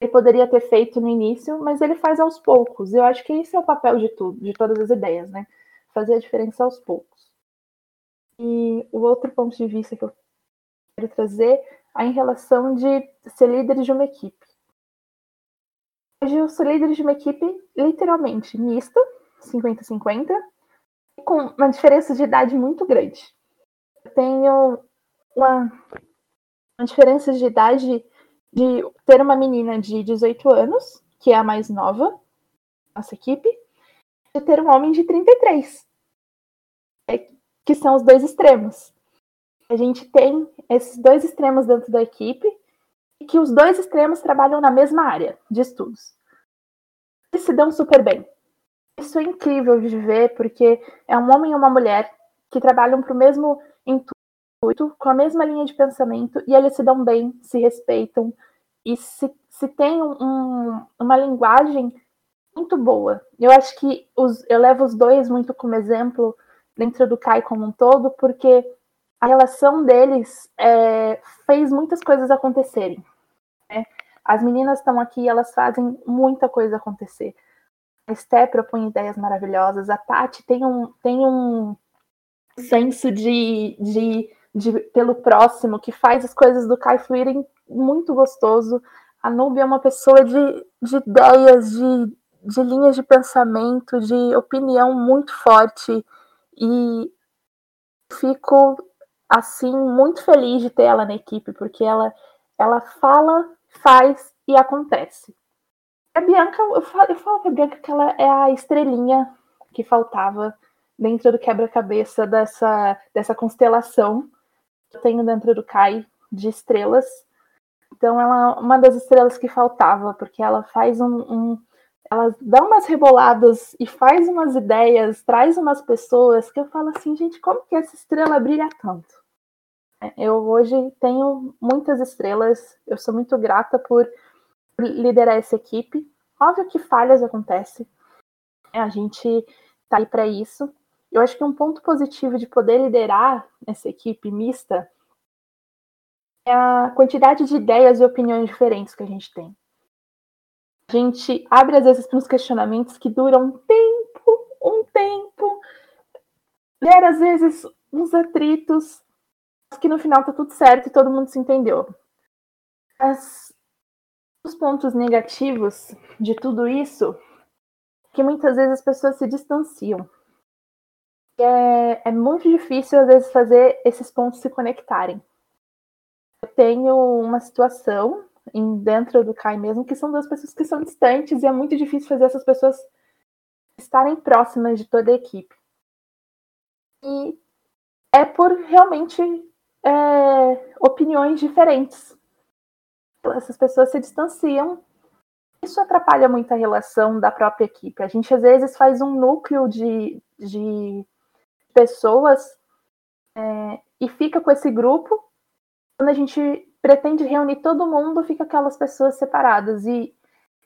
ele poderia ter feito no início, mas ele faz aos poucos. Eu acho que esse é o papel de tudo, de todas as ideias, né? Fazer a diferença aos poucos. E o outro ponto de vista que eu quero trazer é em relação de ser líder de uma equipe. Hoje eu sou líder de uma equipe literalmente mista, 50-50, com uma diferença de idade muito grande. Eu tenho uma, uma diferença de idade de ter uma menina de 18 anos, que é a mais nova, nossa equipe, e ter um homem de 33, é, que são os dois extremos. A gente tem esses dois extremos dentro da equipe, e que os dois extremos trabalham na mesma área de estudos. Eles se dão super bem. Isso é incrível de ver, porque é um homem e uma mulher que trabalham para o mesmo intuito, com a mesma linha de pensamento, e eles se dão bem, se respeitam, e se, se tem um, uma linguagem muito boa. Eu acho que os, eu levo os dois muito como exemplo dentro do CAI como um todo, porque a relação deles é, fez muitas coisas acontecerem. Né? As meninas estão aqui elas fazem muita coisa acontecer. A Esté propõe ideias maravilhosas, a Tati tem um, tem um senso de, de, de pelo próximo que faz as coisas do Kai fluírem muito gostoso. A Nubia é uma pessoa de, de ideias, de, de linhas de pensamento, de opinião muito forte e fico assim muito feliz de ter ela na equipe porque ela ela fala, faz e acontece. A Bianca, eu falo, eu falo pra Bianca que ela é a estrelinha que faltava dentro do quebra-cabeça dessa, dessa constelação eu tenho dentro do Kai de estrelas. Então ela é uma das estrelas que faltava, porque ela faz um, um ela dá umas reboladas e faz umas ideias, traz umas pessoas que eu falo assim, gente, como que essa estrela brilha tanto? Eu hoje tenho muitas estrelas, eu sou muito grata por liderar essa equipe. Óbvio que falhas acontecem, a gente tá aí para isso. Eu acho que um ponto positivo de poder liderar essa equipe mista é a quantidade de ideias e opiniões diferentes que a gente tem. A gente abre às vezes para uns questionamentos que duram um tempo, um tempo, gera às vezes uns atritos, mas que no final tá tudo certo e todo mundo se entendeu. Os pontos negativos de tudo isso é que muitas vezes as pessoas se distanciam. É, é muito difícil às vezes fazer esses pontos se conectarem. Eu tenho uma situação em, dentro do CAI mesmo, que são duas pessoas que são distantes e é muito difícil fazer essas pessoas estarem próximas de toda a equipe. E é por realmente é, opiniões diferentes. Essas pessoas se distanciam. Isso atrapalha muito a relação da própria equipe. A gente às vezes faz um núcleo de, de pessoas é, e fica com esse grupo. Quando a gente pretende reunir todo mundo, fica aquelas pessoas separadas. E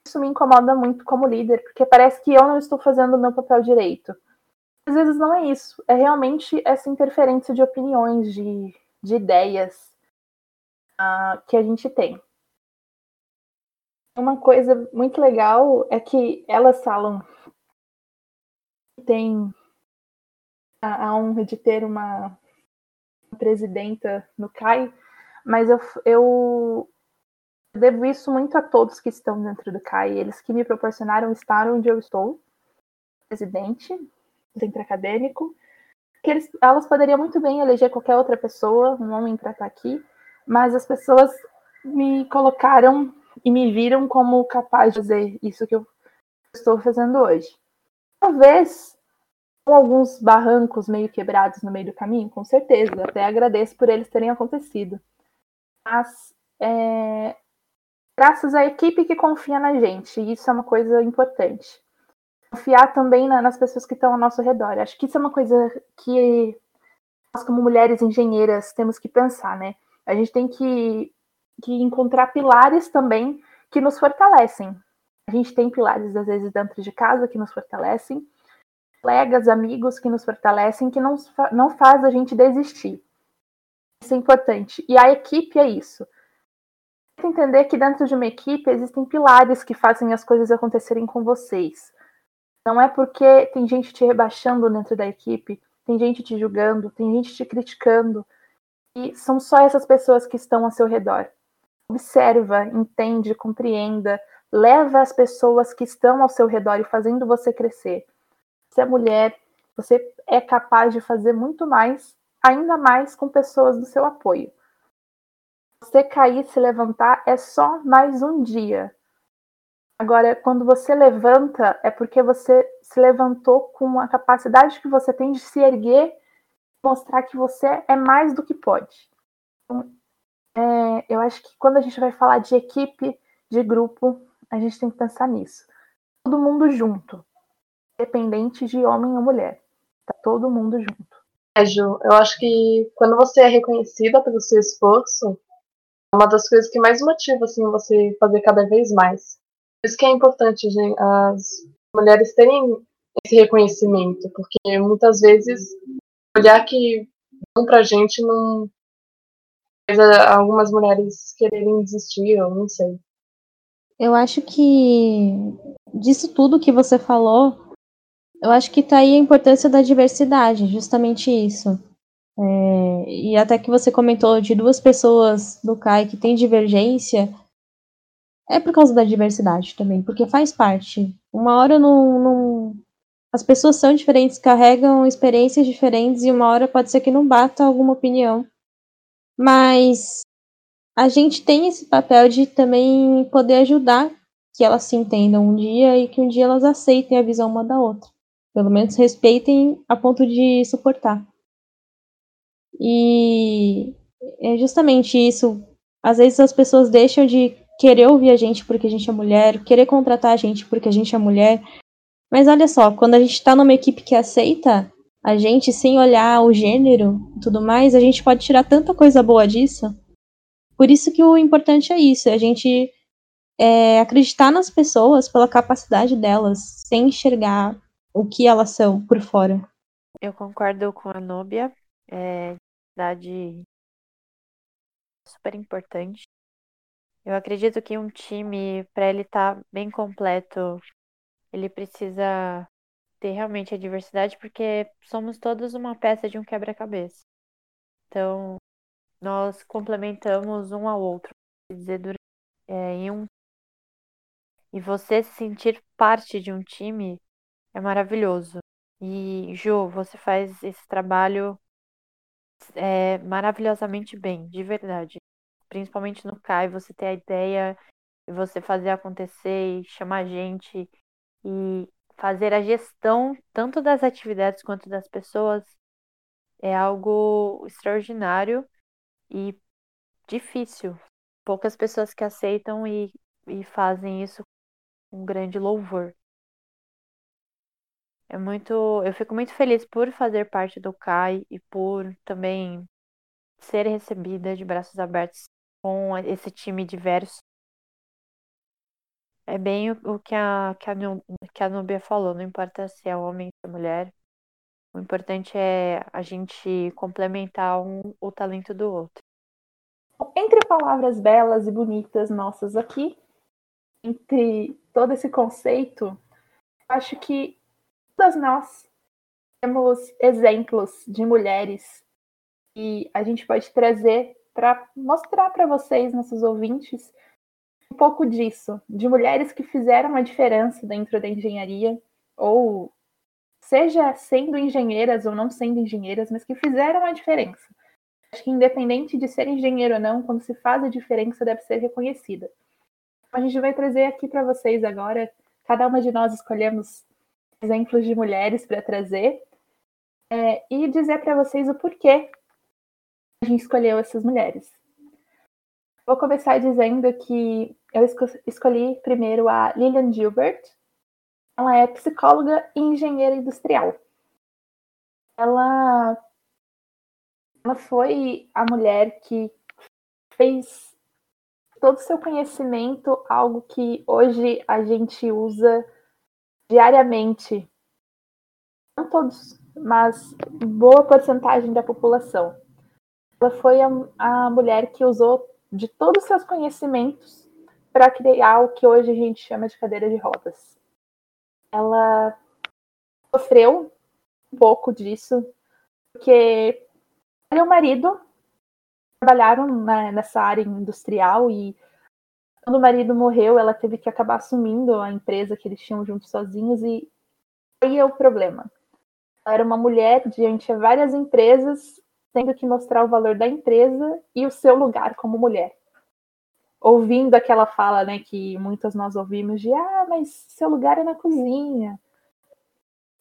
isso me incomoda muito como líder, porque parece que eu não estou fazendo o meu papel direito. Às vezes não é isso, é realmente essa interferência de opiniões, de, de ideias uh, que a gente tem. Uma coisa muito legal é que elas falam que tem a, a honra de ter uma presidenta no CAI, mas eu, eu devo isso muito a todos que estão dentro do CAI, eles que me proporcionaram estar onde eu estou, presidente, centro acadêmico, que eles, elas poderiam muito bem eleger qualquer outra pessoa, um homem para estar aqui, mas as pessoas me colocaram e me viram como capaz de fazer isso que eu estou fazendo hoje. Talvez alguns barrancos meio quebrados no meio do caminho, com certeza, até agradeço por eles terem acontecido mas é, graças à equipe que confia na gente, e isso é uma coisa importante. Confiar também na, nas pessoas que estão ao nosso redor. Acho que isso é uma coisa que nós, como mulheres engenheiras, temos que pensar, né? A gente tem que, que encontrar pilares também que nos fortalecem. A gente tem pilares, às vezes, dentro de casa que nos fortalecem, colegas, amigos que nos fortalecem, que não, não faz a gente desistir. Isso é importante. E a equipe é isso. Entender que dentro de uma equipe existem pilares que fazem as coisas acontecerem com vocês. Não é porque tem gente te rebaixando dentro da equipe, tem gente te julgando, tem gente te criticando. E são só essas pessoas que estão ao seu redor. Observa, entende, compreenda, leva as pessoas que estão ao seu redor e fazendo você crescer. Você é mulher, você é capaz de fazer muito mais, ainda mais com pessoas do seu apoio. Você cair, se levantar é só mais um dia. Agora, quando você levanta, é porque você se levantou com a capacidade que você tem de se erguer, mostrar que você é mais do que pode. Então, é, eu acho que quando a gente vai falar de equipe, de grupo, a gente tem que pensar nisso. Todo mundo junto, independente de homem ou mulher. Tá todo mundo junto. É, Ju, eu acho que quando você é reconhecida pelo seu esforço, é uma das coisas que mais motiva assim, você fazer cada vez mais. Por isso que é importante gente, as mulheres terem esse reconhecimento, porque muitas vezes olhar que dão pra gente não faz algumas mulheres quererem desistir, ou não sei. Eu acho que disso tudo que você falou, eu acho que tá aí a importância da diversidade, justamente isso. É, e até que você comentou de duas pessoas do CAI que têm divergência, é por causa da diversidade também, porque faz parte. Uma hora não, não- as pessoas são diferentes, carregam experiências diferentes e uma hora pode ser que não bata alguma opinião. Mas a gente tem esse papel de também poder ajudar que elas se entendam um dia e que um dia elas aceitem a visão uma da outra. Pelo menos respeitem a ponto de suportar. E é justamente isso. Às vezes as pessoas deixam de querer ouvir a gente porque a gente é mulher, querer contratar a gente porque a gente é mulher. Mas olha só, quando a gente tá numa equipe que aceita a gente sem olhar o gênero e tudo mais, a gente pode tirar tanta coisa boa disso. Por isso que o importante é isso, é a gente é, acreditar nas pessoas pela capacidade delas, sem enxergar o que elas são por fora. Eu concordo com a Núbia. É verdade super importante. Eu acredito que um time, para ele estar bem completo, ele precisa ter realmente a diversidade, porque somos todos uma peça de um quebra-cabeça. Então, nós complementamos um ao outro, dizer, durante, é, em um e você se sentir parte de um time é maravilhoso. E, Ju, você faz esse trabalho é, maravilhosamente bem, de verdade. Principalmente no CAI, você ter a ideia e você fazer acontecer e chamar gente e fazer a gestão tanto das atividades quanto das pessoas é algo extraordinário e difícil. Poucas pessoas que aceitam e, e fazem isso com grande louvor. É muito, eu fico muito feliz por fazer parte do CAI e por também ser recebida de braços abertos com esse time diverso. É bem o, que a, que a, que a Nubia falou, não importa se é homem ou mulher. O importante é a gente complementar um, o talento do outro. Entre palavras belas e bonitas nossas aqui, entre todo esse conceito, acho que todas nós temos exemplos de mulheres e a gente pode trazer para mostrar para vocês, nossos ouvintes, um pouco disso, de mulheres que fizeram a diferença dentro da engenharia, ou seja sendo engenheiras ou não sendo engenheiras, mas que fizeram a diferença. Acho que independente de ser engenheiro ou não, quando se faz a diferença deve ser reconhecida. A gente vai trazer aqui para vocês agora, cada uma de nós escolhemos exemplos de mulheres para trazer é, e dizer para vocês o porquê a gente escolheu essas mulheres. Vou começar dizendo que eu esco- escolhi primeiro a Lillian Gilbert. Ela é psicóloga e engenheira industrial. Ela, ela foi a mulher que fez todo o seu conhecimento, algo que hoje a gente usa diariamente. Não todos, mas boa porcentagem da população. Ela foi a, a mulher que usou de todos os seus conhecimentos para criar o que hoje a gente chama de cadeira de rodas. Ela sofreu um pouco disso, porque o marido trabalharam né, nessa área industrial e quando o marido morreu, ela teve que acabar assumindo a empresa que eles tinham juntos sozinhos e aí é o problema. Ela era uma mulher diante de várias empresas, tendo que mostrar o valor da empresa e o seu lugar como mulher. Ouvindo aquela fala, né, que muitas nós ouvimos de ah, mas seu lugar é na cozinha.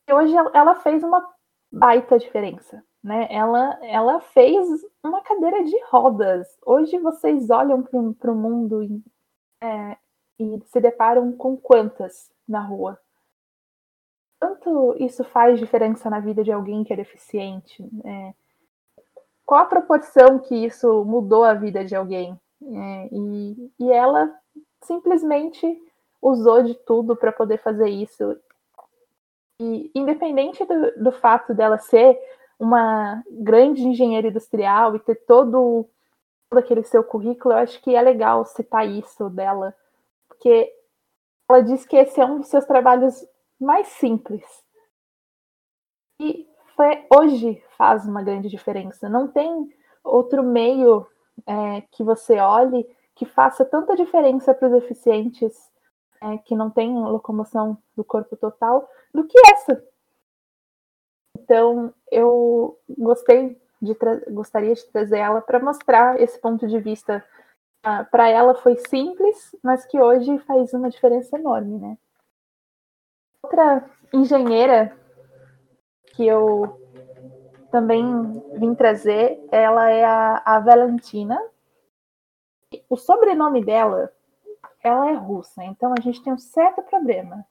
E hoje ela fez uma baita diferença né? Ela, ela fez uma cadeira de rodas. Hoje vocês olham para o mundo é, e se deparam com quantas na rua? Quanto isso faz diferença na vida de alguém que é deficiente? É, qual a proporção que isso mudou a vida de alguém? É, e, e ela simplesmente usou de tudo para poder fazer isso. E independente do, do fato dela ser uma grande engenheira industrial e ter todo, todo aquele seu currículo, eu acho que é legal citar isso dela, porque ela diz que esse é um dos seus trabalhos mais simples. E foi, hoje faz uma grande diferença. Não tem outro meio é, que você olhe que faça tanta diferença para os deficientes é, que não têm locomoção do corpo total do que essa. Então, eu gostei de gostaria de trazer ela para mostrar esse ponto de vista. Uh, para ela foi simples, mas que hoje faz uma diferença enorme, né? Outra engenheira que eu também vim trazer, ela é a, a Valentina. O sobrenome dela, ela é russa, então a gente tem um certo problema.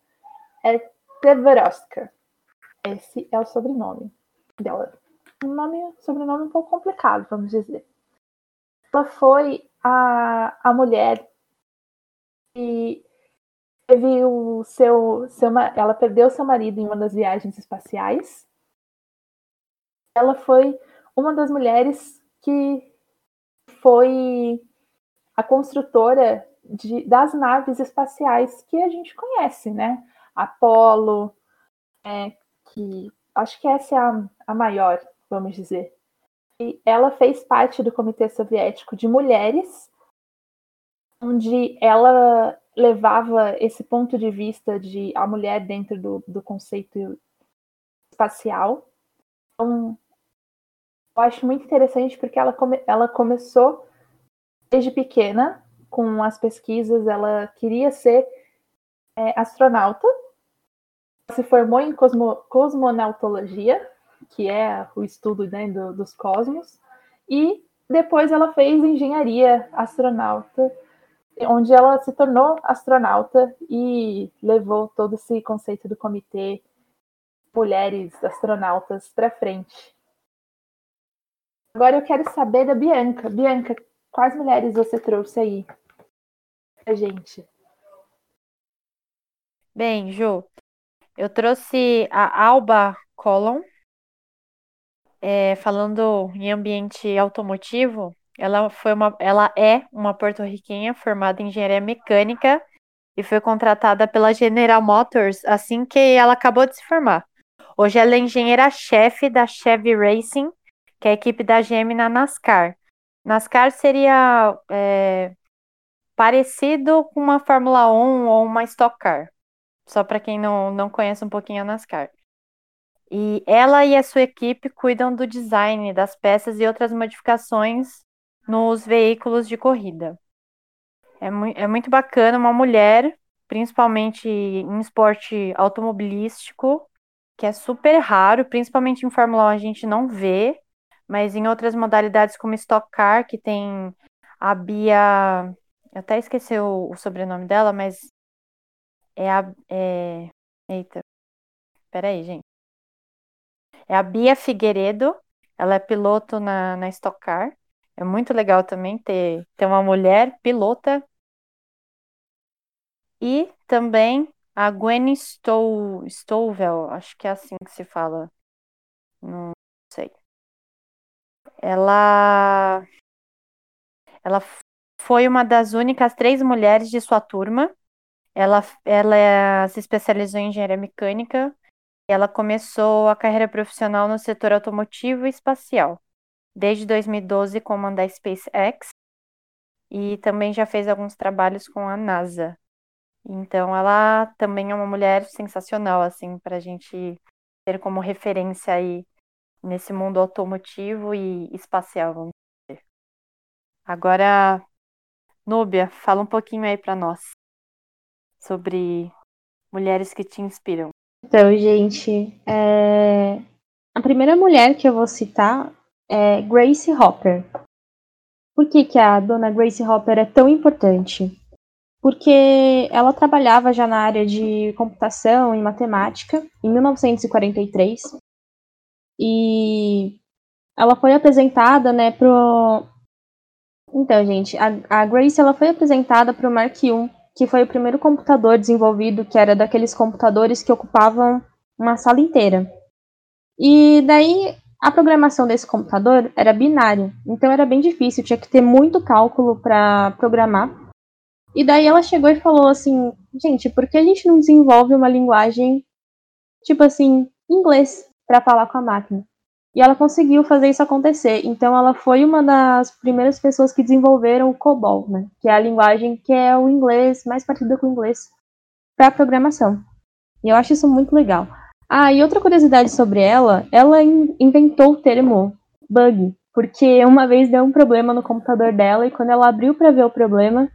É Tverovska. Esse é o sobrenome dela. Um nome, sobrenome um pouco complicado, vamos dizer. Ela foi a, a mulher que teve o seu, seu. Ela perdeu seu marido em uma das viagens espaciais. Ela foi uma das mulheres que foi a construtora de, das naves espaciais que a gente conhece, né? Apolo, é, que acho que essa é a, a maior, vamos dizer. E ela fez parte do Comitê Soviético de Mulheres, onde ela levava esse ponto de vista de a mulher dentro do, do conceito espacial. Então, eu acho muito interessante porque ela, come, ela começou desde pequena com as pesquisas, ela queria ser é, astronauta se formou em cosmo, cosmonautologia, que é o estudo né, do, dos cosmos, e depois ela fez engenharia astronauta, onde ela se tornou astronauta e levou todo esse conceito do comitê mulheres astronautas para frente. Agora eu quero saber da Bianca. Bianca, quais mulheres você trouxe aí pra gente? Bem, Ju, eu trouxe a Alba Colon, é, falando em ambiente automotivo. Ela, foi uma, ela é uma porto-riquenha formada em engenharia mecânica e foi contratada pela General Motors assim que ela acabou de se formar. Hoje ela é engenheira-chefe da Chevy Racing, que é a equipe da GM na NASCAR. NASCAR seria é, parecido com uma Fórmula 1 ou uma Stock Car só para quem não, não conhece um pouquinho a NASCAR. E ela e a sua equipe cuidam do design das peças e outras modificações nos veículos de corrida. É, mu é muito bacana uma mulher, principalmente em esporte automobilístico, que é super raro, principalmente em Fórmula 1 a gente não vê, mas em outras modalidades como Stock Car, que tem a Bia. Eu até esqueci o, o sobrenome dela, mas é a. É... Eita. Peraí, gente. É a Bia Figueiredo. Ela é piloto na, na Stock Car. É muito legal também ter, ter uma mulher pilota. E também a Gwen Stow, Stowell, acho que é assim que se fala. Não sei. Ela ela foi uma das únicas três mulheres de sua turma. Ela, ela se especializou em engenharia mecânica ela começou a carreira profissional no setor automotivo e espacial, desde 2012 como da SpaceX e também já fez alguns trabalhos com a NASA. Então ela também é uma mulher sensacional, assim, para a gente ter como referência aí nesse mundo automotivo e espacial, vamos dizer. Agora, Núbia, fala um pouquinho aí para nós sobre mulheres que te inspiram. Então, gente, é, a primeira mulher que eu vou citar é Grace Hopper. Por que, que a dona Grace Hopper é tão importante? Porque ela trabalhava já na área de computação e matemática em 1943 e ela foi apresentada, né, pro Então, gente, a, a Grace ela foi apresentada pro Mark I, que foi o primeiro computador desenvolvido, que era daqueles computadores que ocupavam uma sala inteira. E daí a programação desse computador era binária, então era bem difícil, tinha que ter muito cálculo para programar. E daí ela chegou e falou assim: gente, por que a gente não desenvolve uma linguagem, tipo assim, inglês, para falar com a máquina? E ela conseguiu fazer isso acontecer. Então ela foi uma das primeiras pessoas que desenvolveram o COBOL, né? Que é a linguagem que é o inglês mais parecida com o inglês para programação. E eu acho isso muito legal. Ah, e outra curiosidade sobre ela, ela in- inventou o termo bug, porque uma vez deu um problema no computador dela e quando ela abriu para ver o problema,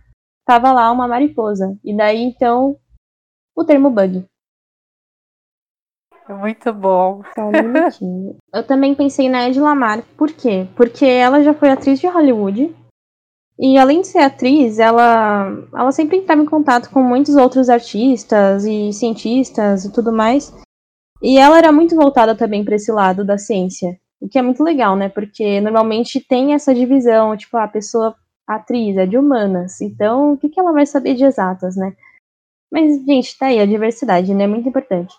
tava lá uma mariposa. E daí então o termo bug. Muito bom. Só um minutinho. Eu também pensei na Ed Lamar. Por quê? Porque ela já foi atriz de Hollywood. E além de ser atriz, ela, ela sempre entrava em contato com muitos outros artistas e cientistas e tudo mais. E ela era muito voltada também para esse lado da ciência. O que é muito legal, né? Porque normalmente tem essa divisão, tipo, a pessoa atriz é de humanas. Então, o que, que ela vai saber de exatas, né? Mas, gente, tá aí, a diversidade, né? Muito importante.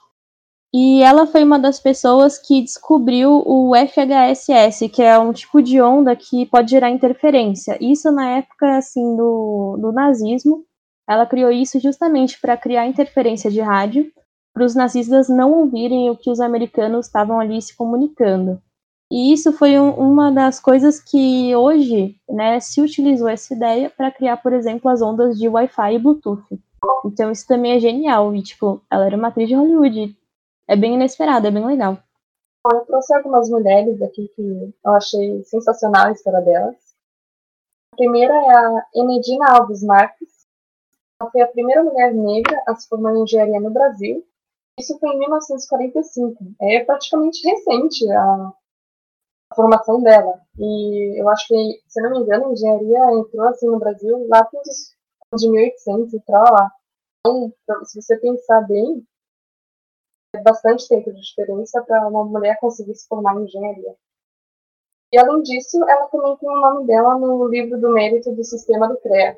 E ela foi uma das pessoas que descobriu o FHSS, que é um tipo de onda que pode gerar interferência. Isso na época assim do, do nazismo. Ela criou isso justamente para criar interferência de rádio, para os nazistas não ouvirem o que os americanos estavam ali se comunicando. E isso foi um- uma das coisas que hoje né, se utilizou essa ideia para criar, por exemplo, as ondas de Wi-Fi e Bluetooth. Então isso também é genial. E, tipo, ela era uma atriz de Hollywood. É bem inesperado, é bem legal. Eu trouxe algumas mulheres aqui que eu achei sensacional a história delas. A primeira é a Enedina Alves Marques. Ela foi a primeira mulher negra a se formar em engenharia no Brasil. Isso foi em 1945. É praticamente recente a, formação dela. E eu acho que, se não me engano, a engenharia entrou assim no Brasil lá pelos de 1800 e pra lá. Então, se você pensar bem, bastante tempo de diferença para uma mulher conseguir se formar em engenharia. E além disso, ela também tem o nome dela no livro do mérito do sistema do CREA.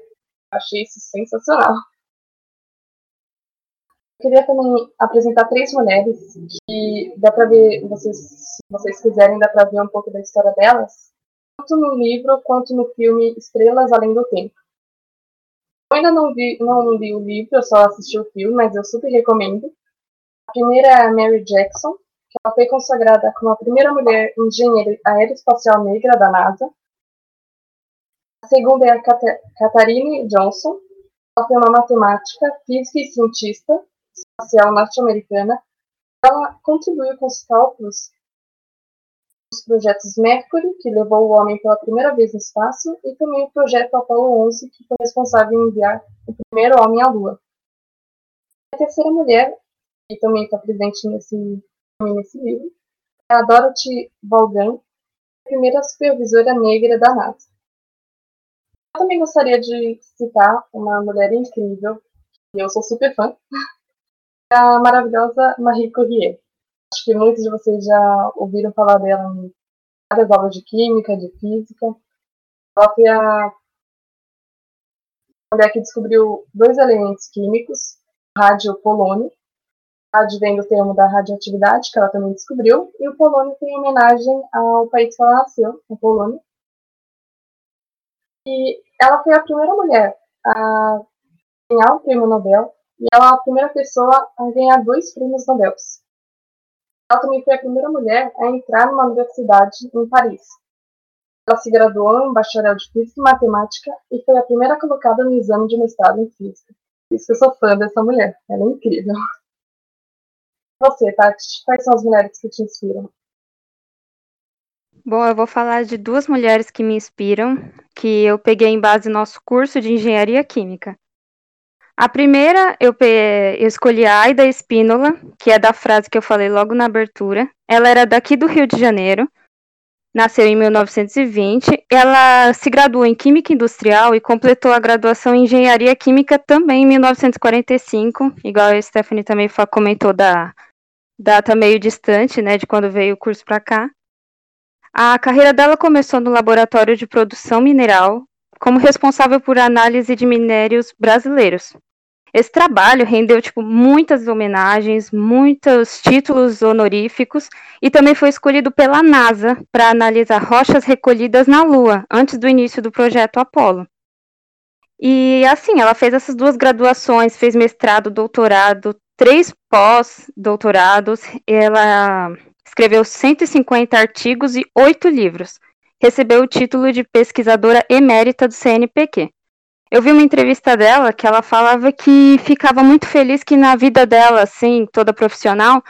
Achei isso sensacional. Eu queria também apresentar três mulheres que dá para ver, vocês, se vocês quiserem, dá para ver um pouco da história delas, tanto no livro quanto no filme Estrelas Além do Tempo. Eu ainda não vi, não li o livro, eu só assisti o filme, mas eu super recomendo. A primeira é a Mary Jackson, que ela foi consagrada como a primeira mulher engenheira aeroespacial negra da NASA. A segunda é a Cata- Katharine Johnson. Ela foi uma matemática, física e cientista espacial norte-americana. Ela contribuiu com os cálculos dos projetos Mercury, que levou o homem pela primeira vez no espaço, e também o projeto Apollo 11, que foi responsável em enviar o primeiro homem à Lua. A terceira mulher que também está presente nesse, nesse livro, é a Dorothy Vaughan, a primeira supervisora negra da NASA. Eu também gostaria de citar uma mulher incrível, e eu sou super fã, [laughs] a maravilhosa Marie Curie. Acho que muitos de vocês já ouviram falar dela em várias aulas de química, de física. Ela foi a mulher que descobriu dois elementos químicos, rádio e polônio. Rádio vem do termo da radioatividade, que ela também descobriu, e o polônio tem homenagem ao país que ela nasceu, a Polônia. E ela foi a primeira mulher a ganhar o prêmio Nobel, e ela é a primeira pessoa a ganhar dois prêmios Nobel. Ela também foi a primeira mulher a entrar numa universidade em Paris. Ela se graduou em bacharel de Física e Matemática e foi a primeira colocada no exame de mestrado em Física. Por isso que eu sou fã dessa mulher. Ela é incrível. Você, Tati, quais são as mulheres que te inspiram? Bom, eu vou falar de duas mulheres que me inspiram, que eu peguei em base no nosso curso de Engenharia Química. A primeira, eu, pe- eu escolhi a Aida Espínola, que é da frase que eu falei logo na abertura. Ela era daqui do Rio de Janeiro, nasceu em 1920. Ela se graduou em Química Industrial e completou a graduação em Engenharia Química também em 1945, igual a Stephanie também comentou da data meio distante, né, de quando veio o curso para cá. A carreira dela começou no laboratório de produção mineral, como responsável por análise de minérios brasileiros. Esse trabalho rendeu tipo muitas homenagens, muitos títulos honoríficos e também foi escolhido pela NASA para analisar rochas recolhidas na Lua antes do início do projeto Apollo. E assim, ela fez essas duas graduações, fez mestrado, doutorado, três pós-doutorados, ela escreveu 150 artigos e oito livros. Recebeu o título de pesquisadora emérita do CNPq. Eu vi uma entrevista dela que ela falava que ficava muito feliz que na vida dela, assim, toda profissional,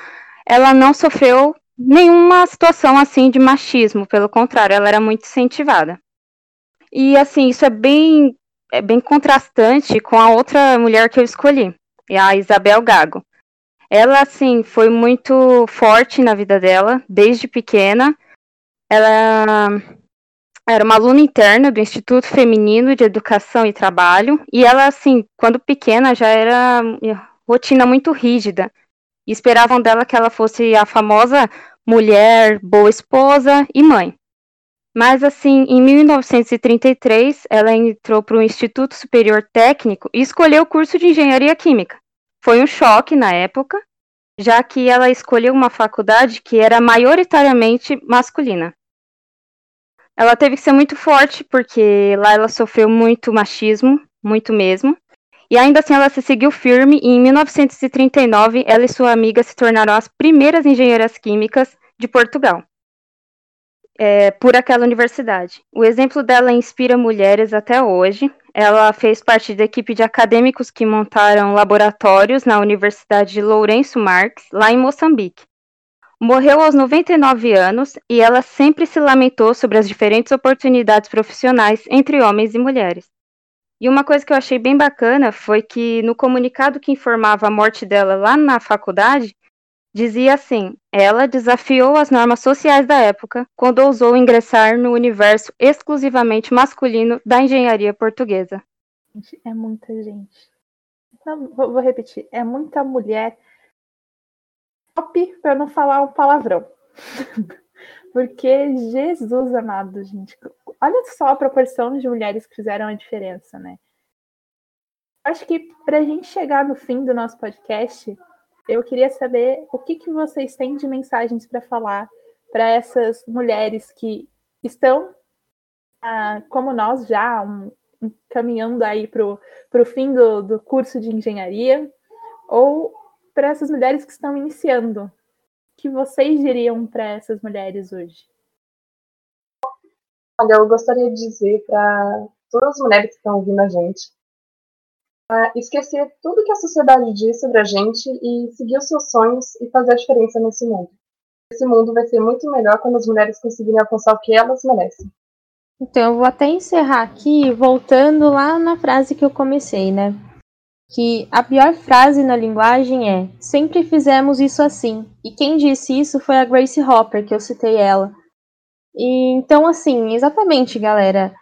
ela não sofreu nenhuma situação assim de machismo, pelo contrário, ela era muito incentivada. E assim, isso é bem é bem contrastante com a outra mulher que eu escolhi, a Isabel Gago. Ela, assim, foi muito forte na vida dela, desde pequena. Ela era uma aluna interna do Instituto Feminino de Educação e Trabalho. E ela, assim, quando pequena, já era rotina muito rígida. E esperavam dela que ela fosse a famosa mulher, boa esposa e mãe. Mas, assim, em 1933, ela entrou para o Instituto Superior Técnico e escolheu o curso de Engenharia Química. Foi um choque na época, já que ela escolheu uma faculdade que era majoritariamente masculina. Ela teve que ser muito forte, porque lá ela sofreu muito machismo, muito mesmo. E ainda assim ela se seguiu firme e em 1939 ela e sua amiga se tornaram as primeiras engenheiras químicas de Portugal. É, por aquela universidade. O exemplo dela inspira mulheres até hoje. Ela fez parte da equipe de acadêmicos que montaram laboratórios na Universidade de Lourenço Marques, lá em Moçambique. Morreu aos 99 anos e ela sempre se lamentou sobre as diferentes oportunidades profissionais entre homens e mulheres. E uma coisa que eu achei bem bacana foi que no comunicado que informava a morte dela lá na faculdade, dizia assim: ela desafiou as normas sociais da época quando ousou ingressar no universo exclusivamente masculino da engenharia portuguesa. É muita gente. Não, vou repetir. É muita mulher top para não falar um palavrão. [laughs] Porque Jesus amado, gente. Olha só a proporção de mulheres que fizeram a diferença, né? Acho que para a gente chegar no fim do nosso podcast, eu queria saber o que, que vocês têm de mensagens para falar para essas mulheres que estão, ah, como nós, já um, caminhando aí para o fim do, do curso de engenharia, ou para essas mulheres que estão iniciando. O que vocês diriam para essas mulheres hoje? Olha, eu gostaria de dizer para todas as mulheres que estão ouvindo a gente esquecer tudo que a sociedade diz sobre a gente e seguir os seus sonhos e fazer a diferença nesse mundo. Esse mundo vai ser muito melhor quando as mulheres conseguirem alcançar o que elas merecem. Então, eu vou até encerrar aqui, voltando lá na frase que eu comecei, né? Que a pior frase na linguagem é: sempre fizemos isso assim. E quem disse isso foi a Grace Hopper, que eu citei ela. E então, assim, exatamente, galera.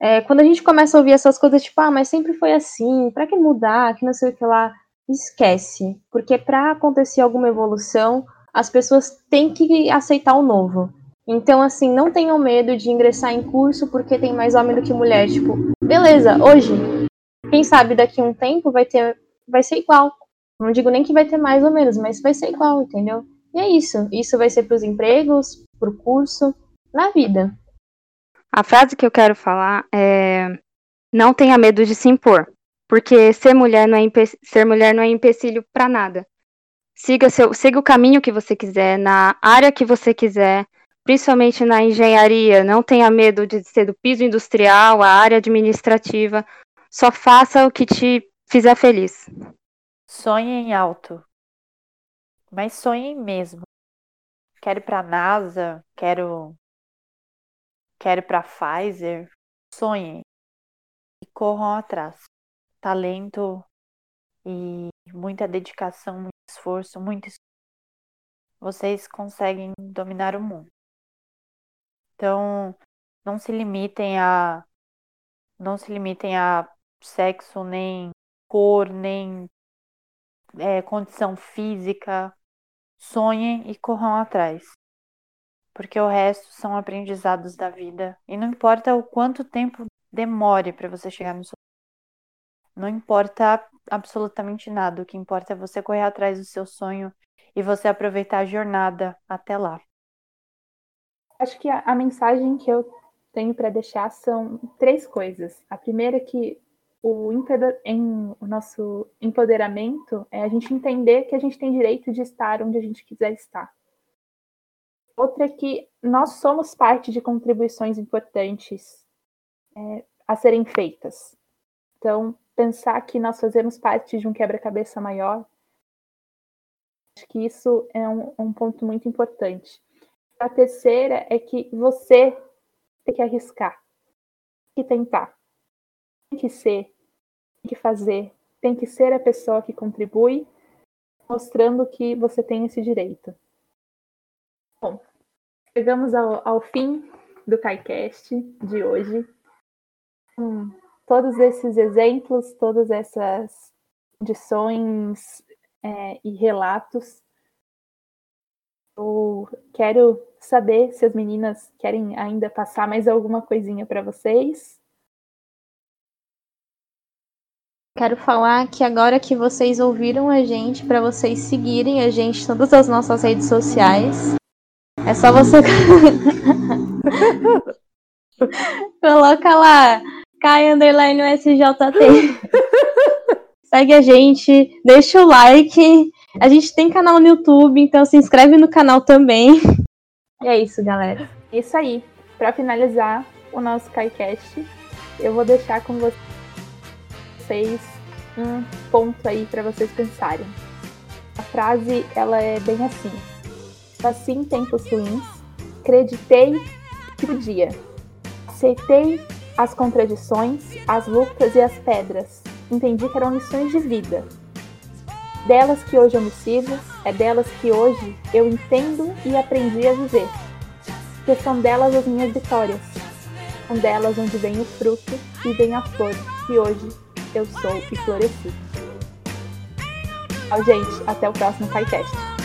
É, quando a gente começa a ouvir essas coisas, tipo, ah, mas sempre foi assim, pra que mudar, que não sei o que lá, esquece. Porque pra acontecer alguma evolução, as pessoas têm que aceitar o novo. Então, assim, não tenham medo de ingressar em curso porque tem mais homem do que mulher. Tipo, beleza, hoje, quem sabe daqui a um tempo vai ter, vai ser igual. Não digo nem que vai ter mais ou menos, mas vai ser igual, entendeu? E é isso. Isso vai ser para os empregos, para o curso, na vida. A frase que eu quero falar é: não tenha medo de se impor, porque ser mulher não é, ser mulher não é empecilho para nada. Siga, seu, siga o caminho que você quiser, na área que você quiser, principalmente na engenharia. Não tenha medo de ser do piso industrial, a área administrativa. Só faça o que te fizer feliz. Sonhem alto. Mas sonhem mesmo. Quero ir pra NASA, quero quero ir pra Pfizer. Sonhem e corram atrás. Talento e muita dedicação, muito esforço, muito es- vocês conseguem dominar o mundo. Então, não se limitem a não se limitem a sexo, nem cor, nem é, condição física. Sonhem e corram atrás. Porque o resto são aprendizados da vida. E não importa o quanto tempo demore para você chegar no seu. Não importa absolutamente nada. O que importa é você correr atrás do seu sonho e você aproveitar a jornada até lá. Acho que a, a mensagem que eu tenho para deixar são três coisas. A primeira é que o, em- o nosso empoderamento é a gente entender que a gente tem direito de estar onde a gente quiser estar. Outra é que nós somos parte de contribuições importantes é, a serem feitas. Então, pensar que nós fazemos parte de um quebra-cabeça maior, acho que isso é um, um ponto muito importante. A terceira é que você tem que arriscar, tem que tentar, tem que ser, que fazer, tem que ser a pessoa que contribui, mostrando que você tem esse direito. Bom, chegamos ao, ao fim do KaiCast de hoje. Com todos esses exemplos, todas essas condições é, e relatos. Eu quero saber se as meninas querem ainda passar mais alguma coisinha para vocês. Quero falar que agora que vocês ouviram a gente, para vocês seguirem a gente em todas as nossas redes sociais, é só você [laughs] coloca lá Kai underline SJT. [laughs] Segue a gente, deixa o like. A gente tem canal no YouTube, então se inscreve no canal também. E é isso, galera. Isso aí. Para finalizar o nosso KaiCast, eu vou deixar com vocês um ponto aí para vocês pensarem. A frase ela é bem assim: Assim em tempos ruins, acreditei que podia. Aceitei as contradições, as lutas e as pedras. Entendi que eram lições de vida. Delas que hoje eu me sirvo, é delas que hoje eu entendo e aprendi a viver. Porque são delas as minhas vitórias. São delas onde vem o fruto e vem a flor que hoje eu sou e floresci. Tchau, gente. Até o próximo KaiCast.